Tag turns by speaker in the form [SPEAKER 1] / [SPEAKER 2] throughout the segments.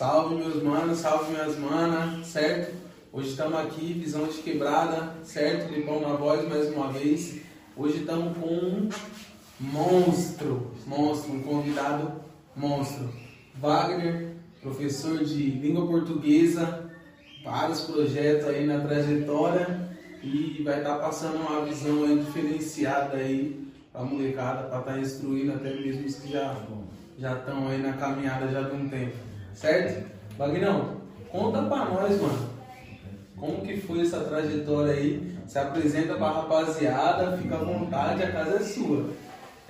[SPEAKER 1] Salve meus manos, salve minhas manas, certo? Hoje estamos aqui, visão de quebrada, certo? Lipão na voz mais uma vez. Hoje estamos com um monstro, monstro, um convidado monstro. Wagner, professor de língua portuguesa, vários projetos aí na trajetória e vai estar tá passando uma visão aí diferenciada aí para a molecada, para estar tá instruindo até mesmo os que já já estão aí na caminhada já de um tempo, certo? Vagnão, conta para nós, mano, como que foi essa trajetória aí? Se apresenta para a rapaziada, fica à vontade, a casa é sua.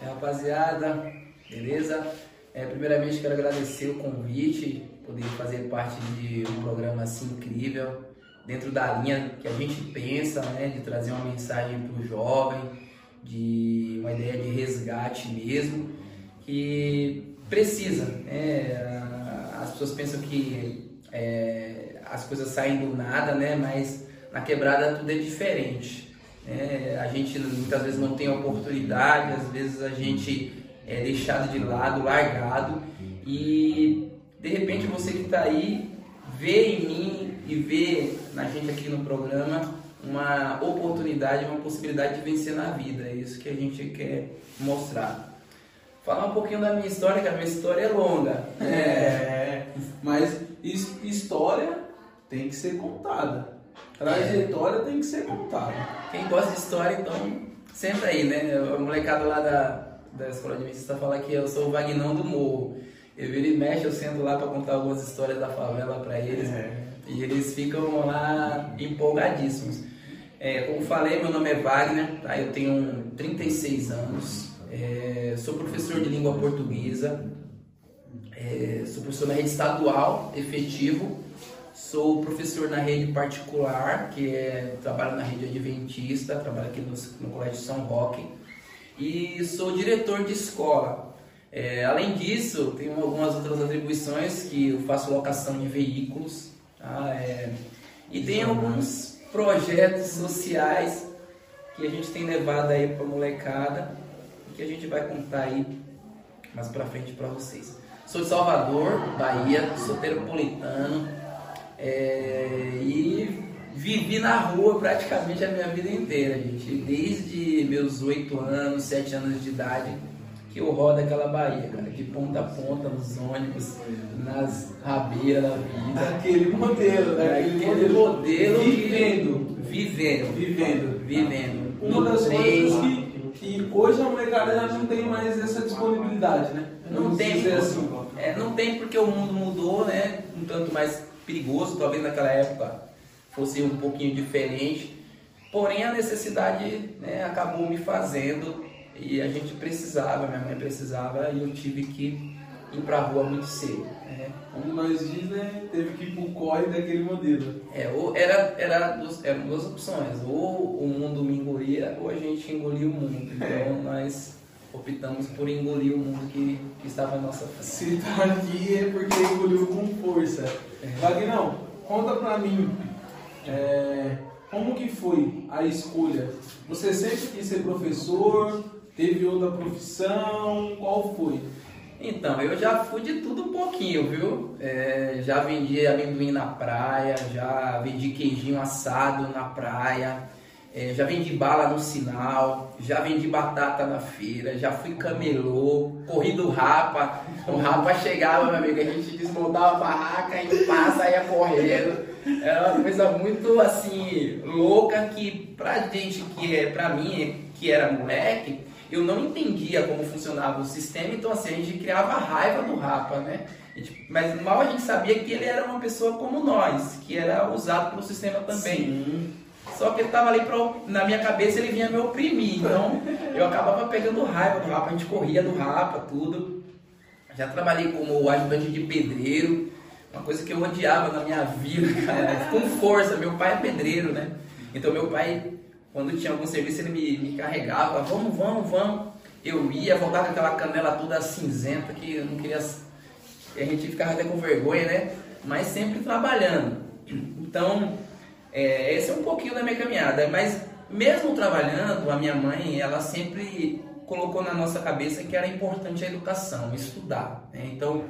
[SPEAKER 2] É, rapaziada, beleza? É, primeiramente quero agradecer o convite, poder fazer parte de um programa assim incrível, dentro da linha que a gente pensa, né, de trazer uma mensagem para o jovem, de uma ideia de resgate mesmo, que precisa. Né? As pessoas pensam que é, as coisas saem do nada, né? mas na quebrada tudo é diferente. Né? A gente muitas vezes não tem oportunidade, às vezes a gente é deixado de lado, largado e de repente você que está aí vê em mim e vê na gente aqui no programa uma oportunidade, uma possibilidade de vencer na vida. É isso que a gente quer mostrar falar um pouquinho da minha história, que a minha história é longa.
[SPEAKER 1] É, mas história tem que ser contada. Trajetória é. tem que ser contada.
[SPEAKER 2] Quem gosta de história, então, senta aí, né? O molecado lá da, da escola de medicina fala que eu sou o Vagnão do Morro. Eu viro e mexe, eu sento lá para contar algumas histórias da favela para eles. É. E eles ficam lá empolgadíssimos. É, como falei, meu nome é Wagner, tá? eu tenho 36 anos. É, sou professor de língua portuguesa, é, sou professor na rede estadual, efetivo, sou professor na rede particular, que é, trabalho na rede adventista, trabalho aqui no, no Colégio São Roque, e sou diretor de escola. É, além disso, tenho algumas outras atribuições que eu faço locação de veículos, tá? É, e tem alguns projetos sociais que a gente tem levado aí para molecada que a gente vai contar aí mais pra frente para vocês. Sou de Salvador, Bahia, sou teropolitano é, e vivi na rua praticamente a minha vida inteira, gente. Desde meus 8 anos, 7 anos de idade, que eu rodo aquela Bahia, cara, de ponta a ponta, nos ônibus, nas rabeiras da vida.
[SPEAKER 1] Aquele modelo, né?
[SPEAKER 2] Aquele modelo, modelo
[SPEAKER 1] vivendo.
[SPEAKER 2] vivendo.
[SPEAKER 1] Vivendo.
[SPEAKER 2] Vivendo.
[SPEAKER 1] Uma das coisas que que hoje a molecada já não tem mais essa disponibilidade, né?
[SPEAKER 2] Não tem, assim. é, não tem porque o mundo mudou, né? Um tanto mais perigoso, talvez naquela época fosse um pouquinho diferente. Porém a necessidade né, acabou me fazendo e a gente precisava, minha mãe precisava e eu tive que ir pra rua muito cedo. Né?
[SPEAKER 1] Como nós diz, né? Teve que ir pro corre daquele modelo.
[SPEAKER 2] É, ou era, era duas, eram duas opções, ou o mundo me engolia ou a gente engolia o mundo. Então é. nós optamos por engolir o mundo que, que estava à nossa frente.
[SPEAKER 1] Se tá aqui é porque engoliu com força. É. Vagnão, conta pra mim. É, como que foi a escolha? Você sempre quis ser professor? Teve outra profissão? Qual foi?
[SPEAKER 2] Então, eu já fui de tudo um pouquinho, viu? É, já vendi amendoim na praia, já vendi queijinho assado na praia, é, já vendi bala no sinal, já vendi batata na feira, já fui camelô, corri do rapa. O rapa chegava, meu amigo, a gente desmontava a barraca e passa, ia correndo. Era uma coisa muito assim, louca que pra gente que é, pra mim, que era moleque, eu não entendia como funcionava o sistema, então assim, a gente criava raiva do Rapa, né? Gente, mas mal a gente sabia que ele era uma pessoa como nós, que era usado pelo sistema também. Sim. Só que ele estava ali pra, na minha cabeça, ele vinha me oprimir, então eu acabava pegando raiva do Rapa, a gente corria do Rapa, tudo. Já trabalhei como ajudante de pedreiro, uma coisa que eu odiava na minha vida, cara, com força. Meu pai é pedreiro, né? Então meu pai quando tinha algum serviço, ele me, me carregava, vamos, vamos, vamos. Eu ia, voltava com aquela canela toda cinzenta, que eu não queria. A gente ficava até com vergonha, né? Mas sempre trabalhando. Então, é, esse é um pouquinho da minha caminhada. Mas, mesmo trabalhando, a minha mãe, ela sempre colocou na nossa cabeça que era importante a educação, estudar. Né? Então,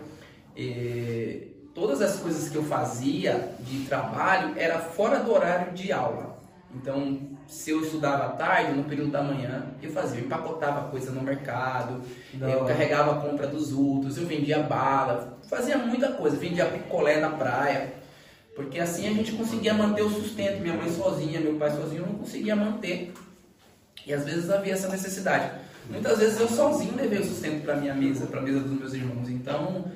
[SPEAKER 2] é, todas as coisas que eu fazia de trabalho era fora do horário de aula. Então, se eu estudava à tarde, no período da manhã, eu fazia, eu empacotava coisa no mercado, eu carregava a compra dos outros, eu vendia bala, fazia muita coisa, vendia picolé na praia, porque assim a gente conseguia manter o sustento. Minha mãe sozinha, meu pai sozinho não conseguia manter. E às vezes havia essa necessidade. Muitas vezes eu sozinho levei o sustento para minha mesa, para a mesa dos meus irmãos. Então,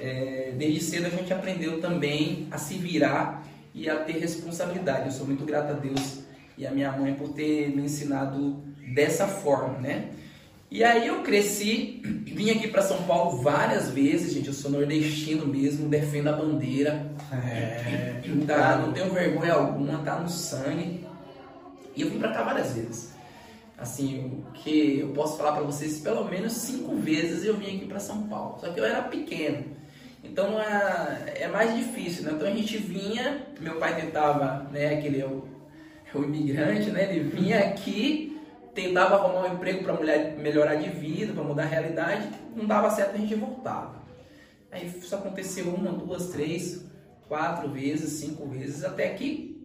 [SPEAKER 2] é, desde cedo a gente aprendeu também a se virar e a ter responsabilidade. Eu sou muito grato a Deus e a minha mãe por ter me ensinado dessa forma, né? E aí eu cresci, vim aqui para São Paulo várias vezes, gente. Eu sou nordestino mesmo, defendo a bandeira. É, tá, não tenho vergonha alguma, tá no sangue. E eu vim para cá várias vezes. Assim, o que eu posso falar para vocês, pelo menos cinco vezes eu vim aqui para São Paulo. Só que eu era pequeno. Então é, é mais difícil, né? Então a gente vinha, meu pai tentava, né, o, é o imigrante, né? Ele vinha aqui, tentava arrumar um emprego para mulher melhorar de vida, para mudar a realidade, não dava certo, a gente voltava. Aí isso aconteceu uma, duas, três, quatro vezes, cinco vezes, até que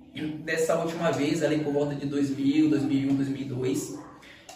[SPEAKER 2] dessa última vez, ali por volta de 2000, 2001, 2002,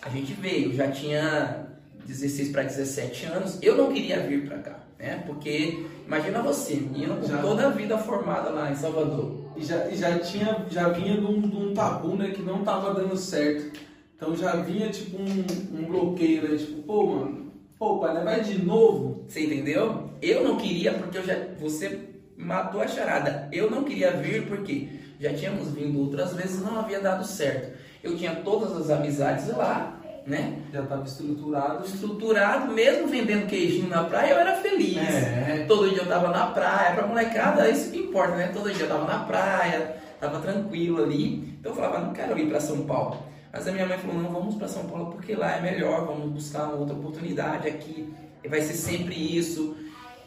[SPEAKER 2] a gente veio, já tinha 16 para 17 anos, eu não queria vir para cá né? Porque imagina você, menino com toda a vida formada lá em Salvador.
[SPEAKER 1] E já, e já tinha, já vinha de um, de um tabu, né, que não tava dando certo. Então já vinha tipo um, um bloqueio, né? Tipo, pô, mano, pô, pai, né, vai de novo.
[SPEAKER 2] Você entendeu? Eu não queria porque eu já. Você matou a charada. Eu não queria vir porque já tínhamos vindo outras vezes não havia dado certo. Eu tinha todas as amizades lá, né?
[SPEAKER 1] Já estava estruturado.
[SPEAKER 2] Estruturado, mesmo vendendo queijinho na praia, eu era feliz. É. Todo dia eu estava na praia, pra molecada, isso que importa, né? Todo dia eu estava na praia, estava tranquilo ali. Então eu falava, não quero ir para São Paulo. Mas a minha mãe falou, não, vamos para São Paulo porque lá é melhor, vamos buscar uma outra oportunidade aqui. Vai ser sempre isso.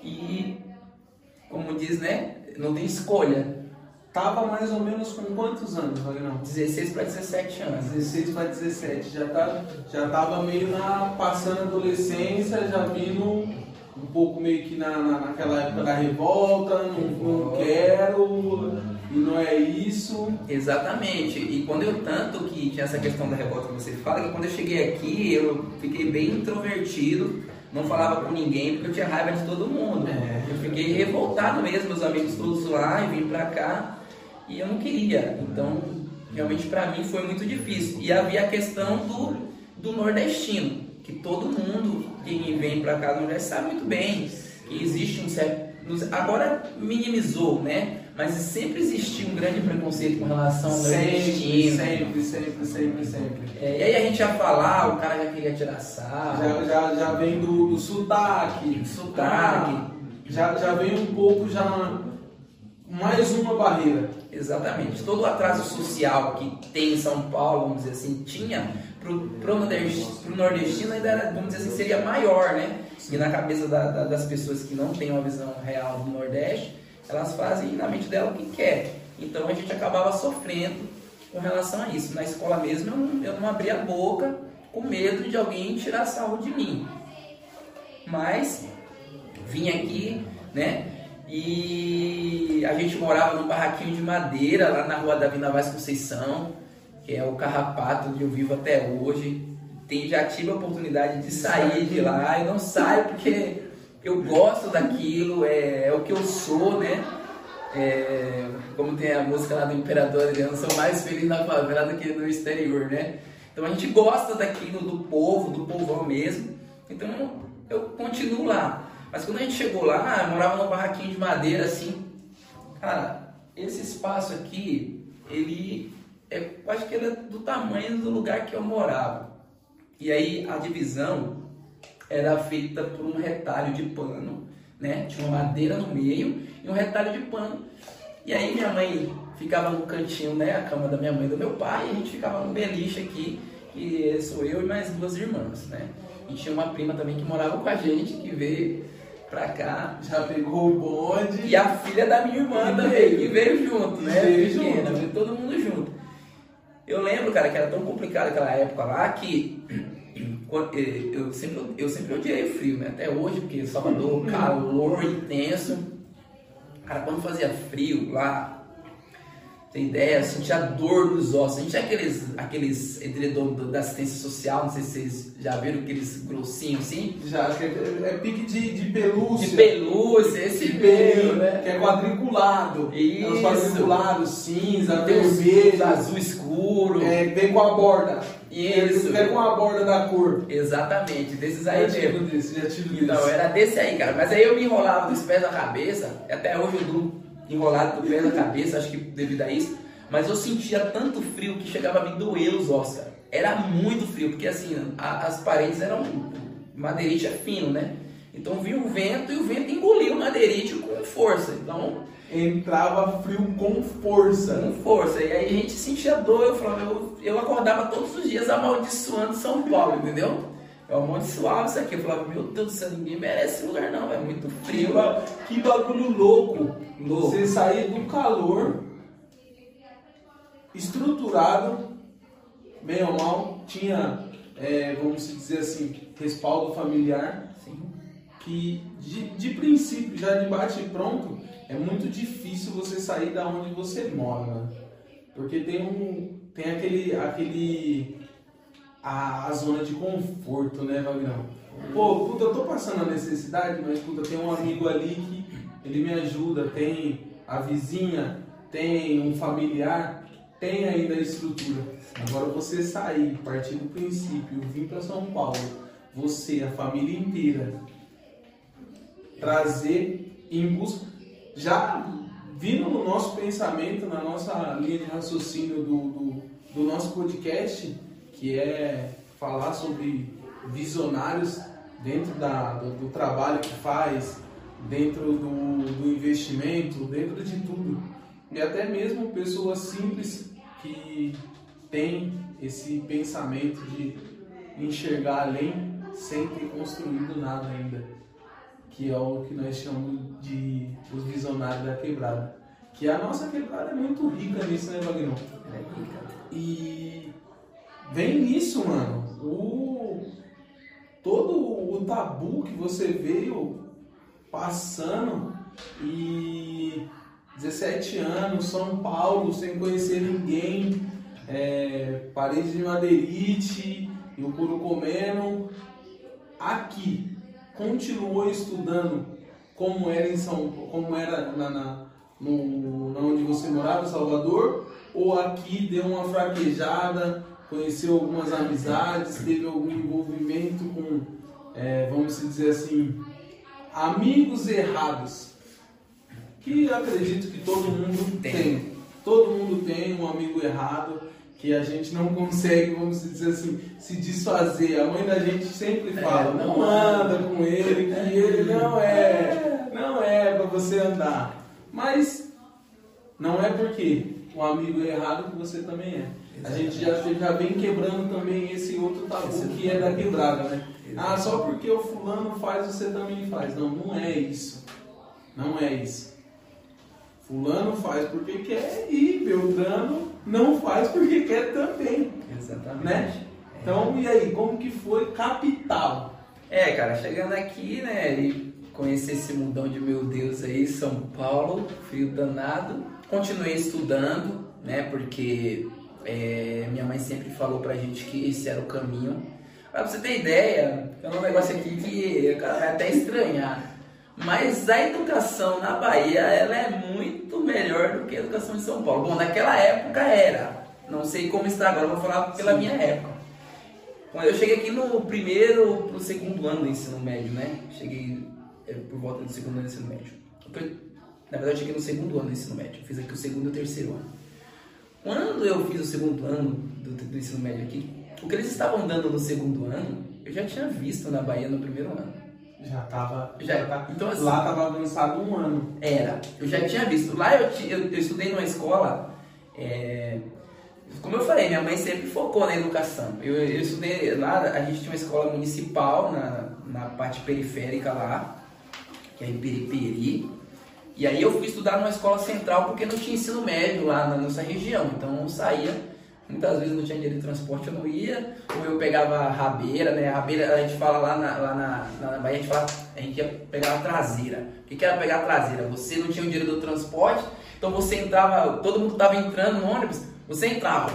[SPEAKER 2] E, como diz, né? Não tem escolha.
[SPEAKER 1] Tava mais ou menos com quantos anos, Vagnão?
[SPEAKER 2] 16 para 17 anos.
[SPEAKER 1] 16 para 17. Já, tá, já tava meio na. passando adolescência, já vindo um pouco meio que na, na, naquela época da revolta, não, não quero, e não é isso.
[SPEAKER 2] Exatamente. E quando eu tanto que tinha essa questão da revolta que você fala, que quando eu cheguei aqui eu fiquei bem introvertido, não falava com ninguém porque eu tinha raiva de todo mundo. É. Eu fiquei revoltado mesmo, meus amigos todos lá e vim pra cá e eu não queria. Então, realmente para mim foi muito difícil. E havia a questão do, do nordestino, que todo mundo que vem para cá do Nordeste sabe muito bem que existe um certo. Agora minimizou, né? Mas sempre existiu um grande preconceito com relação ao nordestino.
[SPEAKER 1] Sempre, sempre, sempre, sempre.
[SPEAKER 2] É, e aí a gente ia falar, o cara já queria tirar sarro.
[SPEAKER 1] Já, já, já vem do, do sotaque.
[SPEAKER 2] Sotaque. Ah,
[SPEAKER 1] já, já vem um pouco, já mais uma barreira.
[SPEAKER 2] Exatamente. Todo o atraso social que tem em São Paulo, vamos dizer assim, tinha para o nordestino, nordestino ainda era, vamos dizer assim, seria maior, né? E na cabeça da, da, das pessoas que não têm uma visão real do Nordeste, elas fazem na mente dela o que quer. Então a gente acabava sofrendo com relação a isso. Na escola mesmo eu não, eu não abria a boca com medo de alguém tirar sarro de mim. Mas vim aqui, né? E a gente morava num barraquinho de madeira lá na rua da Vina Vaz Conceição, que é o Carrapato, onde eu vivo até hoje. Tem, já tive a oportunidade de sair de lá e não saio porque eu gosto daquilo, é, é o que eu sou, né? É, como tem a música lá do Imperador eu sou mais feliz na favela do que no exterior, né? Então a gente gosta daquilo, do povo, do povão mesmo. Então eu continuo lá. Mas quando a gente chegou lá, morava num barraquinho de madeira assim. Cara, esse espaço aqui, ele é, acho que ele é do tamanho do lugar que eu morava. E aí a divisão era feita por um retalho de pano, né? Tinha uma madeira no meio e um retalho de pano. E aí minha mãe ficava no cantinho, né? A cama da minha mãe e do meu pai, e a gente ficava no beliche aqui, que sou eu e mais duas irmãs, né? E tinha uma prima também que morava com a gente, que veio pra cá.
[SPEAKER 1] Já pegou o bonde.
[SPEAKER 2] E a filha da minha irmã também, que veio junto, né? Veio junto. veio todo mundo junto. Eu lembro, cara, que era tão complicado aquela época lá que eh, eu sempre, eu sempre odiei frio, né? Até hoje, porque Salvador, calor intenso. Cara, quando fazia frio lá, tem ideia, eu sentia dor nos ossos. A gente tinha aqueles, aqueles edredom da assistência social, não sei se vocês já viram aqueles grossinhos assim.
[SPEAKER 1] Já, que é, é pique de, de pelúcia.
[SPEAKER 2] De pelúcia, esse mesmo, né?
[SPEAKER 1] Que é quadriculado.
[SPEAKER 2] Isso.
[SPEAKER 1] É os quadriculados, cinza,
[SPEAKER 2] Tem
[SPEAKER 1] vermelho.
[SPEAKER 2] azul escuro.
[SPEAKER 1] É, vem com a borda.
[SPEAKER 2] Isso.
[SPEAKER 1] Vem com a borda da cor.
[SPEAKER 2] Exatamente, desses aí
[SPEAKER 1] já
[SPEAKER 2] mesmo.
[SPEAKER 1] desse, já tive
[SPEAKER 2] Então,
[SPEAKER 1] desse.
[SPEAKER 2] era desse aí, cara. Mas aí eu me enrolava dos pés da cabeça, até hoje eu duro enrolado do pé da cabeça, acho que devido a isso. Mas eu sentia tanto frio que chegava a me doer os ossos, cara. Era muito frio, porque assim, a- as paredes eram. Madeirite é fino, né? Então vinha o vento e o vento engoliu o madeirite com força. Então,
[SPEAKER 1] Entrava frio com força.
[SPEAKER 2] com força. E aí a gente sentia dor, eu falava, eu, eu acordava todos os dias amaldiçoando São Paulo, entendeu? Eu amaldiçoava isso aqui, eu falava, meu Deus do céu, ninguém merece esse lugar não, é muito frio.
[SPEAKER 1] que bagulho louco.
[SPEAKER 2] Louco.
[SPEAKER 1] Você sair do calor, estruturado, bem ou mal, tinha, é, vamos dizer assim, respaldo familiar,
[SPEAKER 2] Sim.
[SPEAKER 1] que de, de princípio, já de bate e pronto, é muito difícil você sair da onde você mora, né? Porque tem um. Tem aquele. aquele a, a zona de conforto, né, Vagrão? Pô, puta, eu tô passando a necessidade, mas puta, tem um amigo ali que ele me ajuda, tem a vizinha, tem um familiar, tem ainda a estrutura. Agora você sair, partir do princípio, vir para São Paulo, você, a família inteira, trazer em busca. Já vindo no nosso pensamento, na nossa linha de raciocínio do, do, do nosso podcast, que é falar sobre visionários dentro da, do, do trabalho que faz, dentro do, do investimento, dentro de tudo. E até mesmo pessoas simples que têm esse pensamento de enxergar além sem ter construído nada ainda que é o que nós chamamos de os visionários da quebrada. Que a nossa quebrada é muito rica nisso, né, Wagner?
[SPEAKER 2] É rica.
[SPEAKER 1] E vem nisso, mano. O, todo o tabu que você veio passando e 17 anos, São Paulo, sem conhecer ninguém, é, parede de madeirite e o comendo. Aqui, continuou estudando como era em São como era na, na, no, na onde você morava, Salvador, ou aqui deu uma fraquejada, conheceu algumas amizades, teve algum envolvimento com, é, vamos dizer assim, amigos errados. Que acredito que todo mundo
[SPEAKER 2] Tem.
[SPEAKER 1] tem. Todo mundo tem um amigo errado que a gente não consegue, vamos dizer assim, se desfazer. A mãe da gente sempre fala,
[SPEAKER 2] É,
[SPEAKER 1] não
[SPEAKER 2] não
[SPEAKER 1] anda com ele, que ele não é, não é para você andar. Mas não é porque o amigo é errado que você também é. A gente já, já vem quebrando também esse outro tabu
[SPEAKER 2] Esse
[SPEAKER 1] que é da quebrada, né? Ah, só porque o fulano faz, você também faz. Não, não é isso. Não é isso. Fulano faz porque quer e Beltrano não faz porque quer também.
[SPEAKER 2] Exatamente.
[SPEAKER 1] Né? Então, e aí, como que foi capital?
[SPEAKER 2] É, cara, chegando aqui, né, e conhecer esse mundão de meu Deus aí, São Paulo, frio danado. Continuei estudando, né, porque é, minha mãe sempre falou pra gente que esse era o caminho. Pra você ter ideia, é um negócio aqui que o cara vai até estranhar. Mas a educação na Bahia, ela é muito melhor do que a educação em São Paulo. Bom, naquela época era. Não sei como está agora, vou falar pela minha época. Quando eu cheguei aqui no primeiro pro segundo ano do ensino médio, né? Cheguei é, por volta do segundo ano do ensino médio. Na verdade, eu cheguei no segundo ano do ensino médio. Eu fiz aqui o segundo e o terceiro ano. Quando eu fiz o segundo ano do, do ensino médio aqui, o que eles estavam dando no segundo ano, eu já tinha visto na Bahia no primeiro ano.
[SPEAKER 1] Já tava.
[SPEAKER 2] Já-
[SPEAKER 1] tá-
[SPEAKER 2] então, assim-
[SPEAKER 1] lá tava avançado um ano.
[SPEAKER 2] Era, eu já tinha visto. Lá eu, eu, eu estudei numa escola, é, como eu falei, minha mãe sempre focou na educação. Eu, eu estudei lá, a gente tinha uma escola municipal na, na parte periférica lá, que é em Periperi. E aí eu fui estudar numa escola central porque não tinha ensino médio lá na nossa região. Então eu saía Muitas vezes não tinha dinheiro de transporte, eu não ia, ou eu pegava rabeira, né? Rabeira, a gente fala lá na, lá na, na Bahia, a gente, fala, a gente ia pegar a traseira. O que, que era pegar a traseira? Você não tinha o dinheiro do transporte, então você entrava, todo mundo estava entrando no ônibus, você entrava,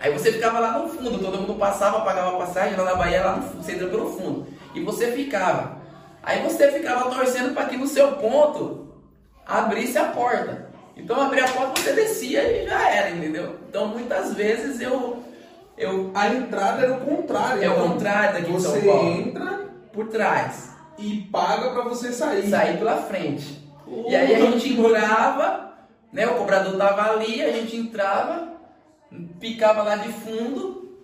[SPEAKER 2] aí você ficava lá no fundo, todo mundo passava, pagava a passagem, lá na Bahia, lá no fundo, você entra pelo fundo, e você ficava. Aí você ficava torcendo para que no seu ponto abrisse a porta. Então abria a porta, você descia e já era, entendeu? Então muitas vezes eu. eu
[SPEAKER 1] a entrada era o contrário.
[SPEAKER 2] É o então. contrário daqui
[SPEAKER 1] você
[SPEAKER 2] São Paulo.
[SPEAKER 1] entra
[SPEAKER 2] por trás.
[SPEAKER 1] E paga para você sair.
[SPEAKER 2] Sair pela frente. Uh, e aí a gente entrava, né? O cobrador tava ali, a gente entrava, ficava lá de fundo.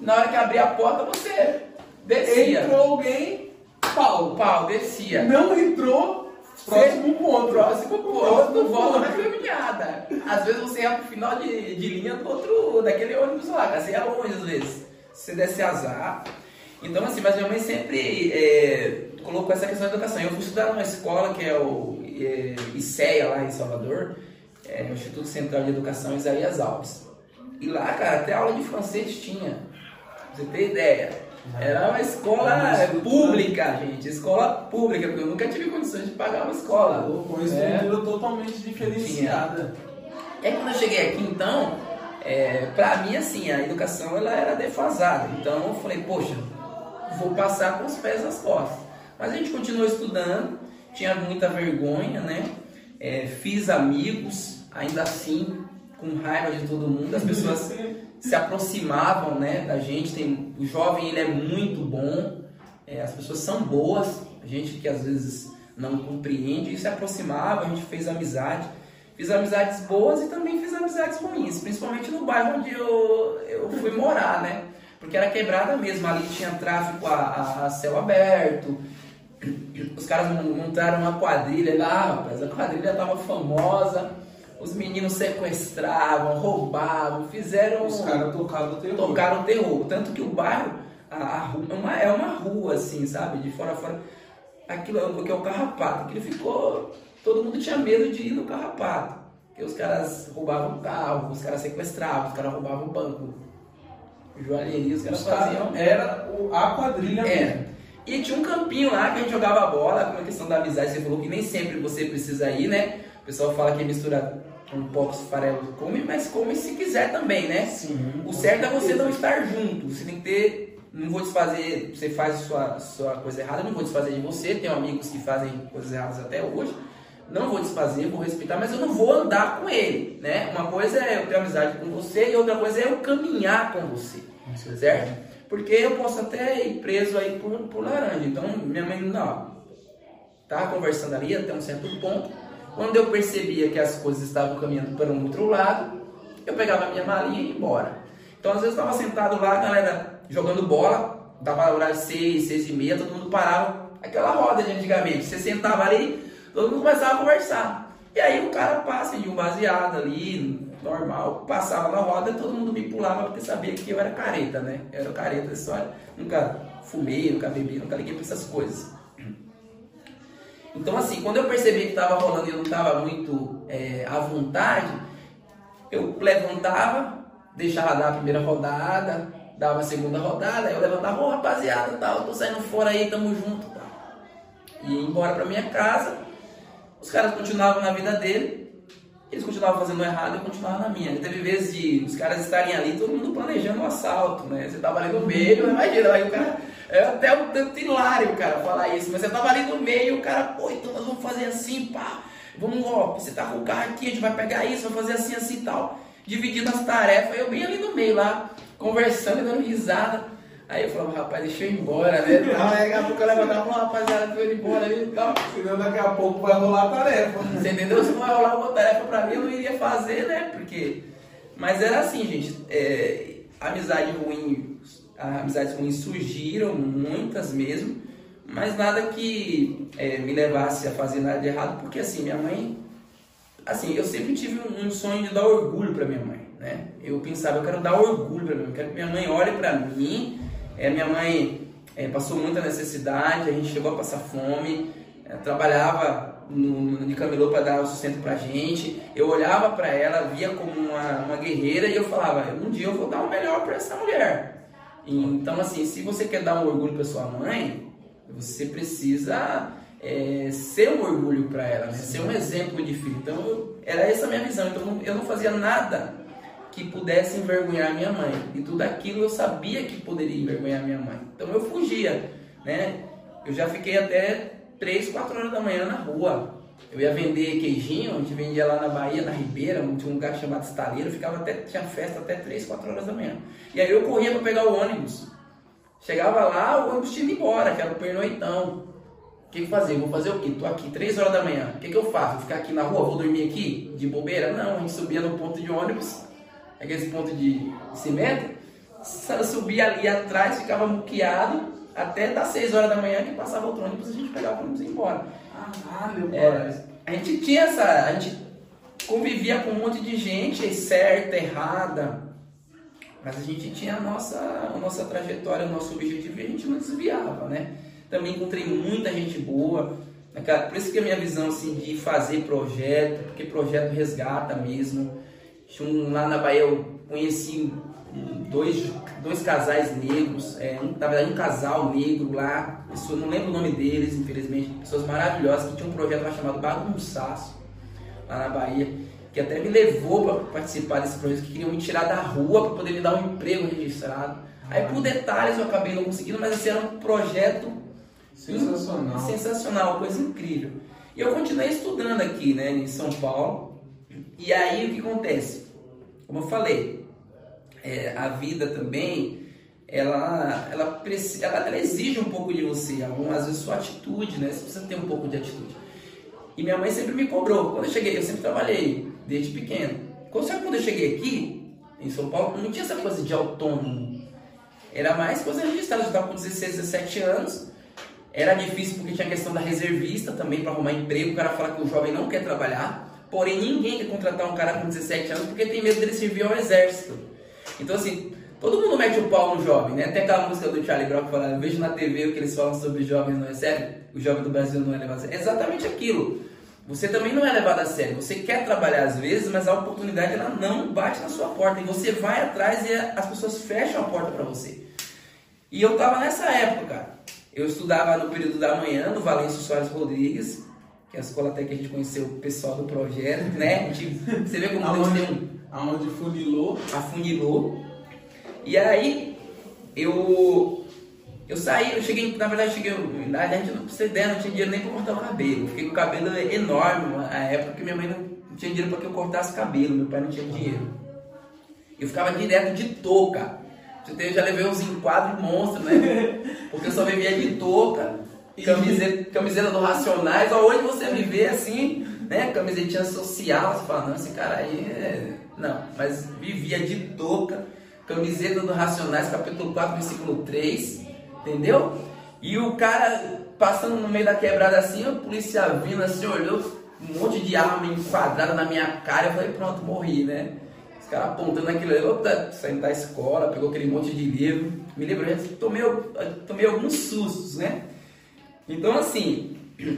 [SPEAKER 2] Na hora que abria a porta, você descia.
[SPEAKER 1] Entrou alguém, pau.
[SPEAKER 2] Pau, descia.
[SPEAKER 1] Não entrou, Próximo ponto.
[SPEAKER 2] Próximo ponto, volta na caminhada. Às vezes você ia pro final de, de linha do outro, daquele ônibus lá, você ia longe às vezes. Você desse azar. Então, assim, mas minha mãe sempre é, colocou essa questão da educação. Eu fui estudar numa escola que é o é, ICEA, lá em Salvador, é, o Instituto Central de Educação Isaías Alves. E lá, cara, até aula de francês tinha. Pra você ter ideia. Era uma escola pública, gente. Escola pública, porque eu nunca tive condições de pagar uma escola.
[SPEAKER 1] Com uma estrutura é. totalmente diferenciada.
[SPEAKER 2] Aí quando eu cheguei aqui, então, é, pra mim, assim, a educação ela era defasada. Então eu falei, poxa, vou passar com os pés nas costas. Mas a gente continuou estudando, tinha muita vergonha, né? É, fiz amigos, ainda assim, com raiva de todo mundo. As pessoas se aproximavam né, da gente. Tem, o jovem ele é muito bom, é, as pessoas são boas, a gente que às vezes não compreende, e se aproximava, a gente fez amizade. Fiz amizades boas e também fiz amizades ruins, principalmente no bairro onde eu, eu fui morar, né? Porque era quebrada mesmo, ali tinha tráfico a, a, a céu aberto. Os caras montaram uma quadrilha lá, rapaz, a quadrilha tava famosa os meninos sequestravam, roubavam, fizeram.
[SPEAKER 1] Os caras tocaram o terror.
[SPEAKER 2] Tocaram o terror. Tanto que o bairro a, a rua, é, uma, é uma rua, assim, sabe? De fora a fora. Aquilo é o que é o carrapato. Aquilo ficou. Todo mundo tinha medo de ir no carrapato. Porque os caras roubavam carro, os caras sequestravam, os caras roubavam banco. Joalheria, os caras os faziam.
[SPEAKER 1] Era a quadrilha
[SPEAKER 2] era. Mesmo. E tinha um campinho lá que a gente jogava bola, com a questão da amizade, você falou que nem sempre você precisa ir, né? O pessoal fala que mistura um pouco farelo come, mas come se quiser também, né?
[SPEAKER 1] Sim,
[SPEAKER 2] o certo é você não estar junto. Você tem que ter. Não vou desfazer. Você faz sua, sua coisa errada, não vou desfazer de você. Tenho amigos que fazem coisas erradas até hoje. Não vou desfazer, vou respeitar, mas eu não vou andar com ele, né? Uma coisa é eu ter amizade com você e outra coisa é eu caminhar com você, certo? Porque eu posso até ir preso aí por, por laranja. Então, minha mãe, não, tá conversando ali até um certo ponto quando eu percebia que as coisas estavam caminhando para um outro lado, eu pegava a minha malinha e ia embora. Então, às vezes, eu estava sentado lá, galera jogando bola, dava horário seis, seis e meia, todo mundo parava. Aquela roda de antigamente, você sentava ali, todo mundo começava a conversar. E aí o cara passa de um baseado ali, normal, passava na roda, todo mundo me pulava porque sabia que eu era careta, né? Eu era careta, história. Nunca fumei, nunca bebi, nunca liguei para essas coisas. Então, assim, quando eu percebi que estava rolando e eu não estava muito é, à vontade, eu levantava, deixava dar a primeira rodada, dava a segunda rodada, aí eu levantava, ô oh, rapaziada, tal, tô saindo fora aí, tamo junto. Tal. E ia embora pra minha casa, os caras continuavam na vida dele, eles continuavam fazendo errado e eu continuava na minha. Teve vezes de os caras estarem ali, todo mundo planejando o um assalto, né? Você tava ali no meio, imagina, aí o cara é até um tanto hilário o cara falar isso, mas você tava ali no meio, o cara, pô, então nós vamos fazer assim, pá, vamos, ó, você tá com o carro aqui, a gente vai pegar isso, vai fazer assim, assim e tal. Dividindo as tarefas, eu bem ali no meio lá, conversando e dando risada. Aí eu falava, rapaz, deixa eu ir embora, né? Aí daqui a pouco eu levantava, uma rapaziada, tô indo embora ali e tal.
[SPEAKER 1] Senão daqui a pouco vai rolar a tarefa.
[SPEAKER 2] Você entendeu? Se não vai rolar uma tarefa pra mim, eu não iria fazer, né? Porque. Mas era assim, gente. É... Amizade ruim amizades ruins surgiram, muitas mesmo, mas nada que é, me levasse a fazer nada de errado, porque assim, minha mãe, assim, eu sempre tive um, um sonho de dar orgulho para minha mãe, né? Eu pensava, eu quero dar orgulho para minha mãe, quero que minha mãe olhe para mim, é, minha mãe é, passou muita necessidade, a gente chegou a passar fome, é, trabalhava no, de camelô para dar o sustento pra gente. Eu olhava para ela, via como uma, uma guerreira e eu falava, um dia eu vou dar o melhor para essa mulher. Então, assim, se você quer dar um orgulho para sua mãe, você precisa é, ser um orgulho para ela, né? ser um exemplo de filho. Então, eu, era essa a minha visão. Então, eu não fazia nada que pudesse envergonhar minha mãe. E tudo aquilo eu sabia que poderia envergonhar minha mãe. Então, eu fugia, né? Eu já fiquei até 3, 4 horas da manhã na rua. Eu ia vender queijinho, a gente vendia lá na Bahia, na Ribeira, tinha um lugar chamado Estaleiro, ficava até, tinha festa até 3, 4 horas da manhã. E aí eu corria para pegar o ônibus. Chegava lá, o ônibus tinha ido embora, que era o pernoitão. O que, que fazer? Vou fazer o quê? Tô aqui 3 horas da manhã. O que, que eu faço? Vou ficar aqui na rua? Vou dormir aqui? De bobeira? Não, a gente subia no ponto de ônibus, aqueles pontos de cimento, subia ali atrás, ficava muqueado, até das 6 horas da manhã que passava outro ônibus a gente pegava o ônibus e ia embora.
[SPEAKER 1] Caralho,
[SPEAKER 2] é, A gente tinha essa. A gente convivia com um monte de gente certa, errada. Mas a gente tinha a nossa, a nossa trajetória, o nosso objetivo e a gente não desviava, né? Também encontrei muita gente boa. Por isso que a minha visão assim, de fazer projeto, porque projeto resgata mesmo. Lá na Bahia eu conheci dois, dois casais negros, é, um, na verdade um casal negro lá, pessoa, não lembro o nome deles, infelizmente, pessoas maravilhosas que tinham um projeto lá chamado Bagunçaço, lá na Bahia, que até me levou para participar desse projeto, que queriam me tirar da rua para poder me dar um emprego registrado. Aí por detalhes eu acabei não conseguindo, mas assim, era um projeto
[SPEAKER 1] sensacional,
[SPEAKER 2] sensacional coisa incrível. E eu continuei estudando aqui, né, em São Paulo, e aí o que acontece? Como eu falei, é, a vida também, ela, ela, ela, ela, exige um pouco de você, algumas vezes sua atitude, né? Você precisa ter um pouco de atitude. E minha mãe sempre me cobrou. Quando eu cheguei, eu sempre trabalhei, desde pequeno. Quando eu cheguei aqui, em São Paulo, não tinha essa coisa de autônomo. Era mais coisa registrada. Eu estava com 16, 17 anos. Era difícil porque tinha a questão da reservista também para arrumar emprego. O cara fala que o jovem não quer trabalhar. Porém, ninguém quer contratar um cara com 17 anos porque tem medo dele servir ao exército. Então, assim, todo mundo mete o pau no jovem, né? Tem aquela música do Charlie Brown falando, vejo na TV o que eles falam sobre jovens, não é sério? O jovem do Brasil não é levado a sério. É exatamente aquilo. Você também não é levado a sério. Você quer trabalhar às vezes, mas a oportunidade ela não bate na sua porta. E você vai atrás e as pessoas fecham a porta para você. E eu tava nessa época, cara. Eu estudava no período da manhã no Valêncio Soares Rodrigues, que é a escola até que a gente conheceu o pessoal do projeto, né? Gente, você vê como Deus tem um
[SPEAKER 1] aonde funilou.
[SPEAKER 2] Afunilou. E aí eu eu saí, eu cheguei, na verdade, cheguei, na verdade, não precisa ideia, não tinha dinheiro nem para cortar o cabelo. Fiquei com o cabelo enorme na época que minha mãe não tinha dinheiro para que eu cortasse cabelo, meu pai não tinha dinheiro. Eu ficava direto de touca. Eu já levei uns enquadros monstros, né? Porque eu só vivia de touca, camiseta, camiseta do Racionais, onde você me vê assim, né? Camisetinha social, você fala, não, esse cara aí é não, mas vivia de touca, camiseta do Racionais, capítulo 4, versículo 3, entendeu? E o cara passando no meio da quebrada assim, a polícia vindo assim, olhou, um monte de arma enquadrada na minha cara, eu falei, pronto, morri, né? Os caras apontando aquilo, eu saindo da escola, pegou aquele monte de livro, me lembro, eu tomei, tomei alguns sustos, né? Então assim,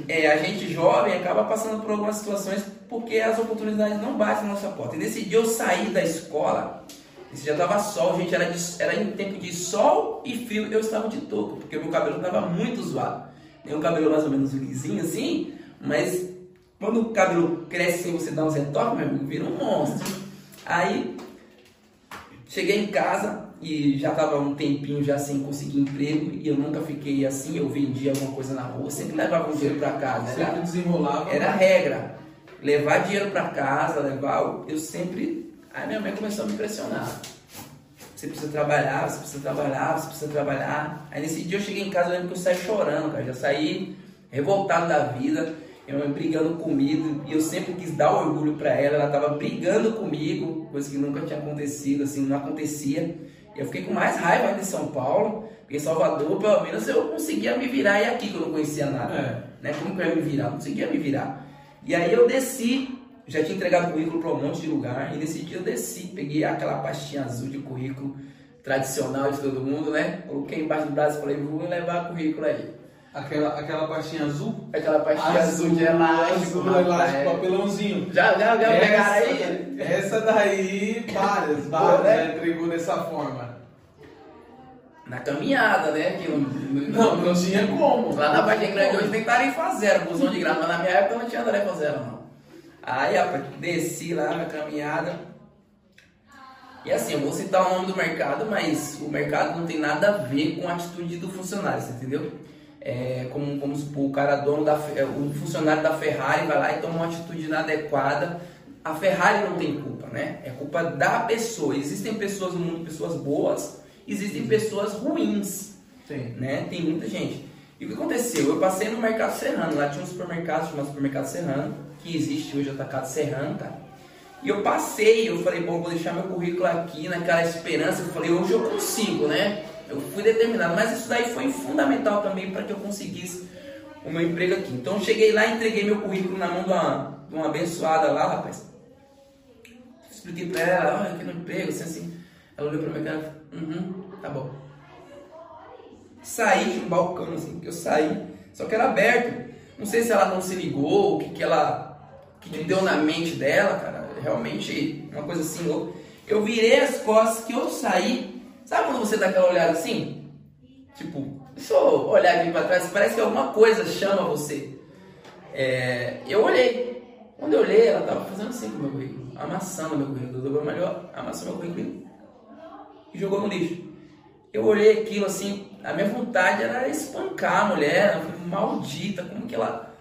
[SPEAKER 2] é, a gente jovem acaba passando por algumas situações porque as oportunidades não batem na nossa porta. E nesse dia eu saí da escola, esse dia estava sol, gente, era, de, era em tempo de sol e frio, eu estava de touca, porque meu cabelo estava muito zoado. Tem um cabelo mais ou menos lisinho assim, mas quando o cabelo cresce assim, você dá uns retoques, meu amigo, vira um monstro. Aí, cheguei em casa, e já estava um tempinho já sem conseguir emprego e eu nunca fiquei assim, eu vendia alguma coisa na rua, sempre levava um dinheiro para casa.
[SPEAKER 1] Sempre era, desenrolava.
[SPEAKER 2] Era a regra. Levar dinheiro para casa, levar, eu sempre. Aí minha mãe começou a me pressionar. Você precisa trabalhar, você precisa trabalhar, você precisa trabalhar. Aí nesse dia eu cheguei em casa, eu lembro que eu saí chorando, cara. Já saí revoltado da vida, eu brigando comigo, e eu sempre quis dar orgulho para ela, ela estava brigando comigo, coisa que nunca tinha acontecido, assim, não acontecia. Eu fiquei com mais raiva de São Paulo, porque em Salvador, pelo menos, eu conseguia me virar. E aqui que eu não conhecia nada, é. né? Como que eu ia me virar? Não conseguia me virar. E aí eu desci, já tinha entregado currículo para um monte de lugar, e nesse dia eu desci, peguei aquela pastinha azul de currículo tradicional de todo mundo, né? Coloquei embaixo do braço e falei, vou levar currículo aí.
[SPEAKER 1] Aquela, aquela pastinha azul?
[SPEAKER 2] Aquela pastinha azul, azul de elástico.
[SPEAKER 1] Azul, elástico, papelãozinho.
[SPEAKER 2] Já, já, já pegaram
[SPEAKER 1] aí? Essa daí, várias, várias, né? entregou dessa forma.
[SPEAKER 2] Na caminhada, né? Que
[SPEAKER 1] não, não, não tinha como.
[SPEAKER 2] Lá na Vargem Grande hoje tem tarefa zero, busão de grama, mas na minha época não tinha tarefa zero, não. Aí, rapaz, desci lá na caminhada. E assim, eu vou citar o nome do mercado, mas o mercado não tem nada a ver com a atitude do funcionário, você entendeu? É, como vamos supor, o cara dono da é, o funcionário da Ferrari vai lá e toma uma atitude inadequada. A Ferrari não tem culpa, né? É culpa da pessoa. Existem pessoas no mundo, pessoas boas, existem pessoas ruins.
[SPEAKER 1] Sim.
[SPEAKER 2] Né? Tem muita gente. E o que aconteceu? Eu passei no mercado serrano, lá tinha um supermercado chamado Supermercado Serrano, que existe hoje, Atacado Serrano, cara. E eu passei, eu falei, bom, vou deixar meu currículo aqui naquela esperança. Eu falei, hoje eu consigo, né? Eu fui determinado, mas isso daí foi fundamental também para que eu conseguisse o meu emprego aqui. Então cheguei lá, entreguei meu currículo na mão de uma, de uma abençoada lá, rapaz. Expliquei para ela, olha aqui no emprego, assim, assim. Ela olhou para mim e falou, uhum, tá bom. Saí de um balcão, assim, que eu saí, só que era aberto. Não sei se ela não se ligou, o que, que ela. que, que deu na mente dela, cara. Realmente, uma coisa assim, Eu virei as costas que eu saí Sabe quando você dá aquela olhada assim? Tipo, deixa eu olhar aqui para trás, parece que alguma coisa chama você. É, eu olhei. Quando eu olhei, ela estava fazendo assim com o meu currículo, amassando meu currículo. Dobrou melhor, amassou meu currículo e jogou no lixo. Eu olhei aquilo assim, a minha vontade era espancar a mulher, maldita, como que ela.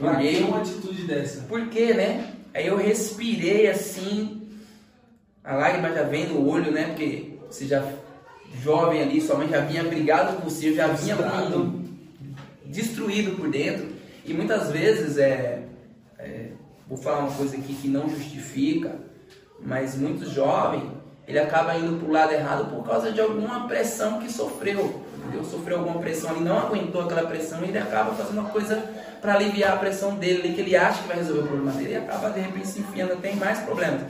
[SPEAKER 1] Olhei. uma atitude dessa?
[SPEAKER 2] Por quê, né? Aí eu respirei assim, a lágrima já vem no olho, né? Porque você já jovem ali, sua mãe já vinha brigado com você, já vinha muito destruído por dentro. E muitas vezes é, é, vou falar uma coisa aqui que não justifica, mas muito jovem ele acaba indo para o lado errado por causa de alguma pressão que sofreu. Entendeu? Sofreu alguma pressão ali, não aguentou aquela pressão e ele acaba fazendo uma coisa para aliviar a pressão dele, que ele acha que vai resolver o problema dele e acaba de repente se enfiando até em mais problemas.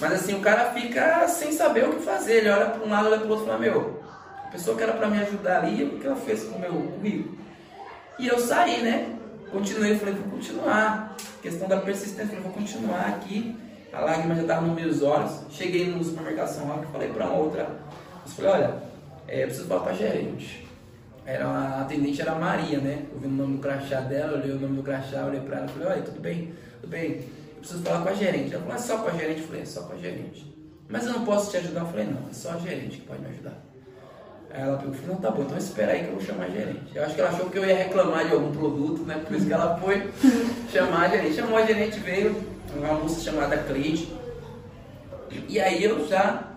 [SPEAKER 2] Mas assim, o cara fica sem saber o que fazer. Ele olha para um lado, olha para o outro e fala: Meu, a pessoa que era para me ajudar ali, o que ela fez com o meu currículo? E eu saí, né? Continuei, falei: Vou continuar. Questão da persistência, falei: Vou continuar aqui. A lágrima já estava nos meus olhos. Cheguei no supermercado Roque, falei para outra. Eu falei: Olha, é, eu preciso falar para gerente. Era a atendente era a Maria, né? Eu vi o nome do crachá dela, olhei o nome do crachá, olhei para ela, falei: Olha, tudo bem? Tudo bem? eu preciso falar com a gerente. Ela falou, é só com a gerente? Eu falei, é só com a gerente. Mas eu não posso te ajudar? Eu falei, não, é só a gerente que pode me ajudar. Aí ela falou, não, tá bom, então espera aí que eu vou chamar a gerente. Eu acho que ela achou que eu ia reclamar de algum produto, né? Por isso que ela foi chamar a gerente. Chamou a gerente, veio uma moça chamada Cleide. E aí eu já.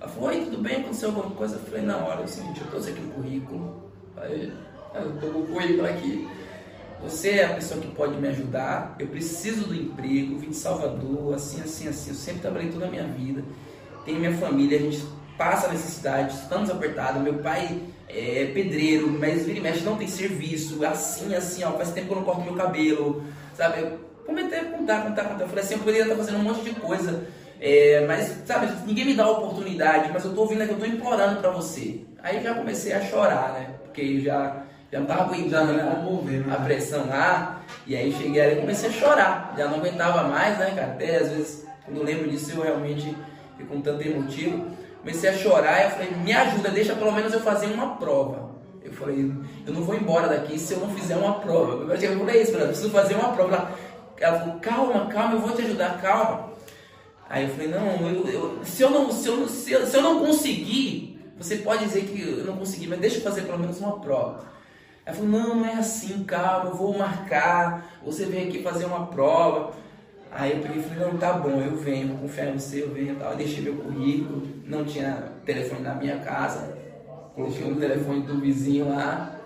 [SPEAKER 2] Ela falou, oi, tudo bem? Aconteceu alguma coisa? Eu falei, não, olha, é o seguinte, eu trouxe aqui o currículo. Aí, eu tô com o currículo aqui. Você é a pessoa que pode me ajudar. Eu preciso do emprego. Vim de Salvador, assim, assim, assim. Eu sempre trabalhei toda a minha vida. Tenho minha família. A gente passa necessidade. Estamos apertados. Meu pai é pedreiro, mas vira e mexe não tem serviço. Assim, assim, ó. Faz tempo que eu não corto meu cabelo. Sabe? Eu comecei a contar, contar, contar. Eu falei assim: eu poderia estar fazendo um monte de coisa. É, mas, sabe, ninguém me dá a oportunidade, mas eu tô ouvindo aqui, eu tô implorando para você. Aí já comecei a chorar, né? Porque já já não estava aguentando né, a pressão lá. E aí cheguei ali e comecei a chorar. Já não aguentava mais, né, cara? Até às vezes, quando eu lembro disso, eu realmente fico com tanto emotivo. Comecei a chorar e eu falei, me ajuda, deixa pelo menos eu fazer uma prova. Eu falei, eu não vou embora daqui se eu não fizer uma prova. Eu falei isso, eu preciso fazer uma prova. Ela falou, calma, calma, eu vou te ajudar, calma. Aí eu falei, não, eu, eu, se, eu não se, eu, se, eu, se eu não conseguir, você pode dizer que eu não consegui, mas deixa eu fazer pelo menos uma prova. Ela falou, não, não é assim, calma, eu vou marcar, você vem aqui fazer uma prova. Aí eu peguei e falei, não, tá bom, eu venho, vou em você, eu venho tal. Eu deixei meu currículo, não tinha telefone na minha casa, coloquei o telefone do vizinho lá.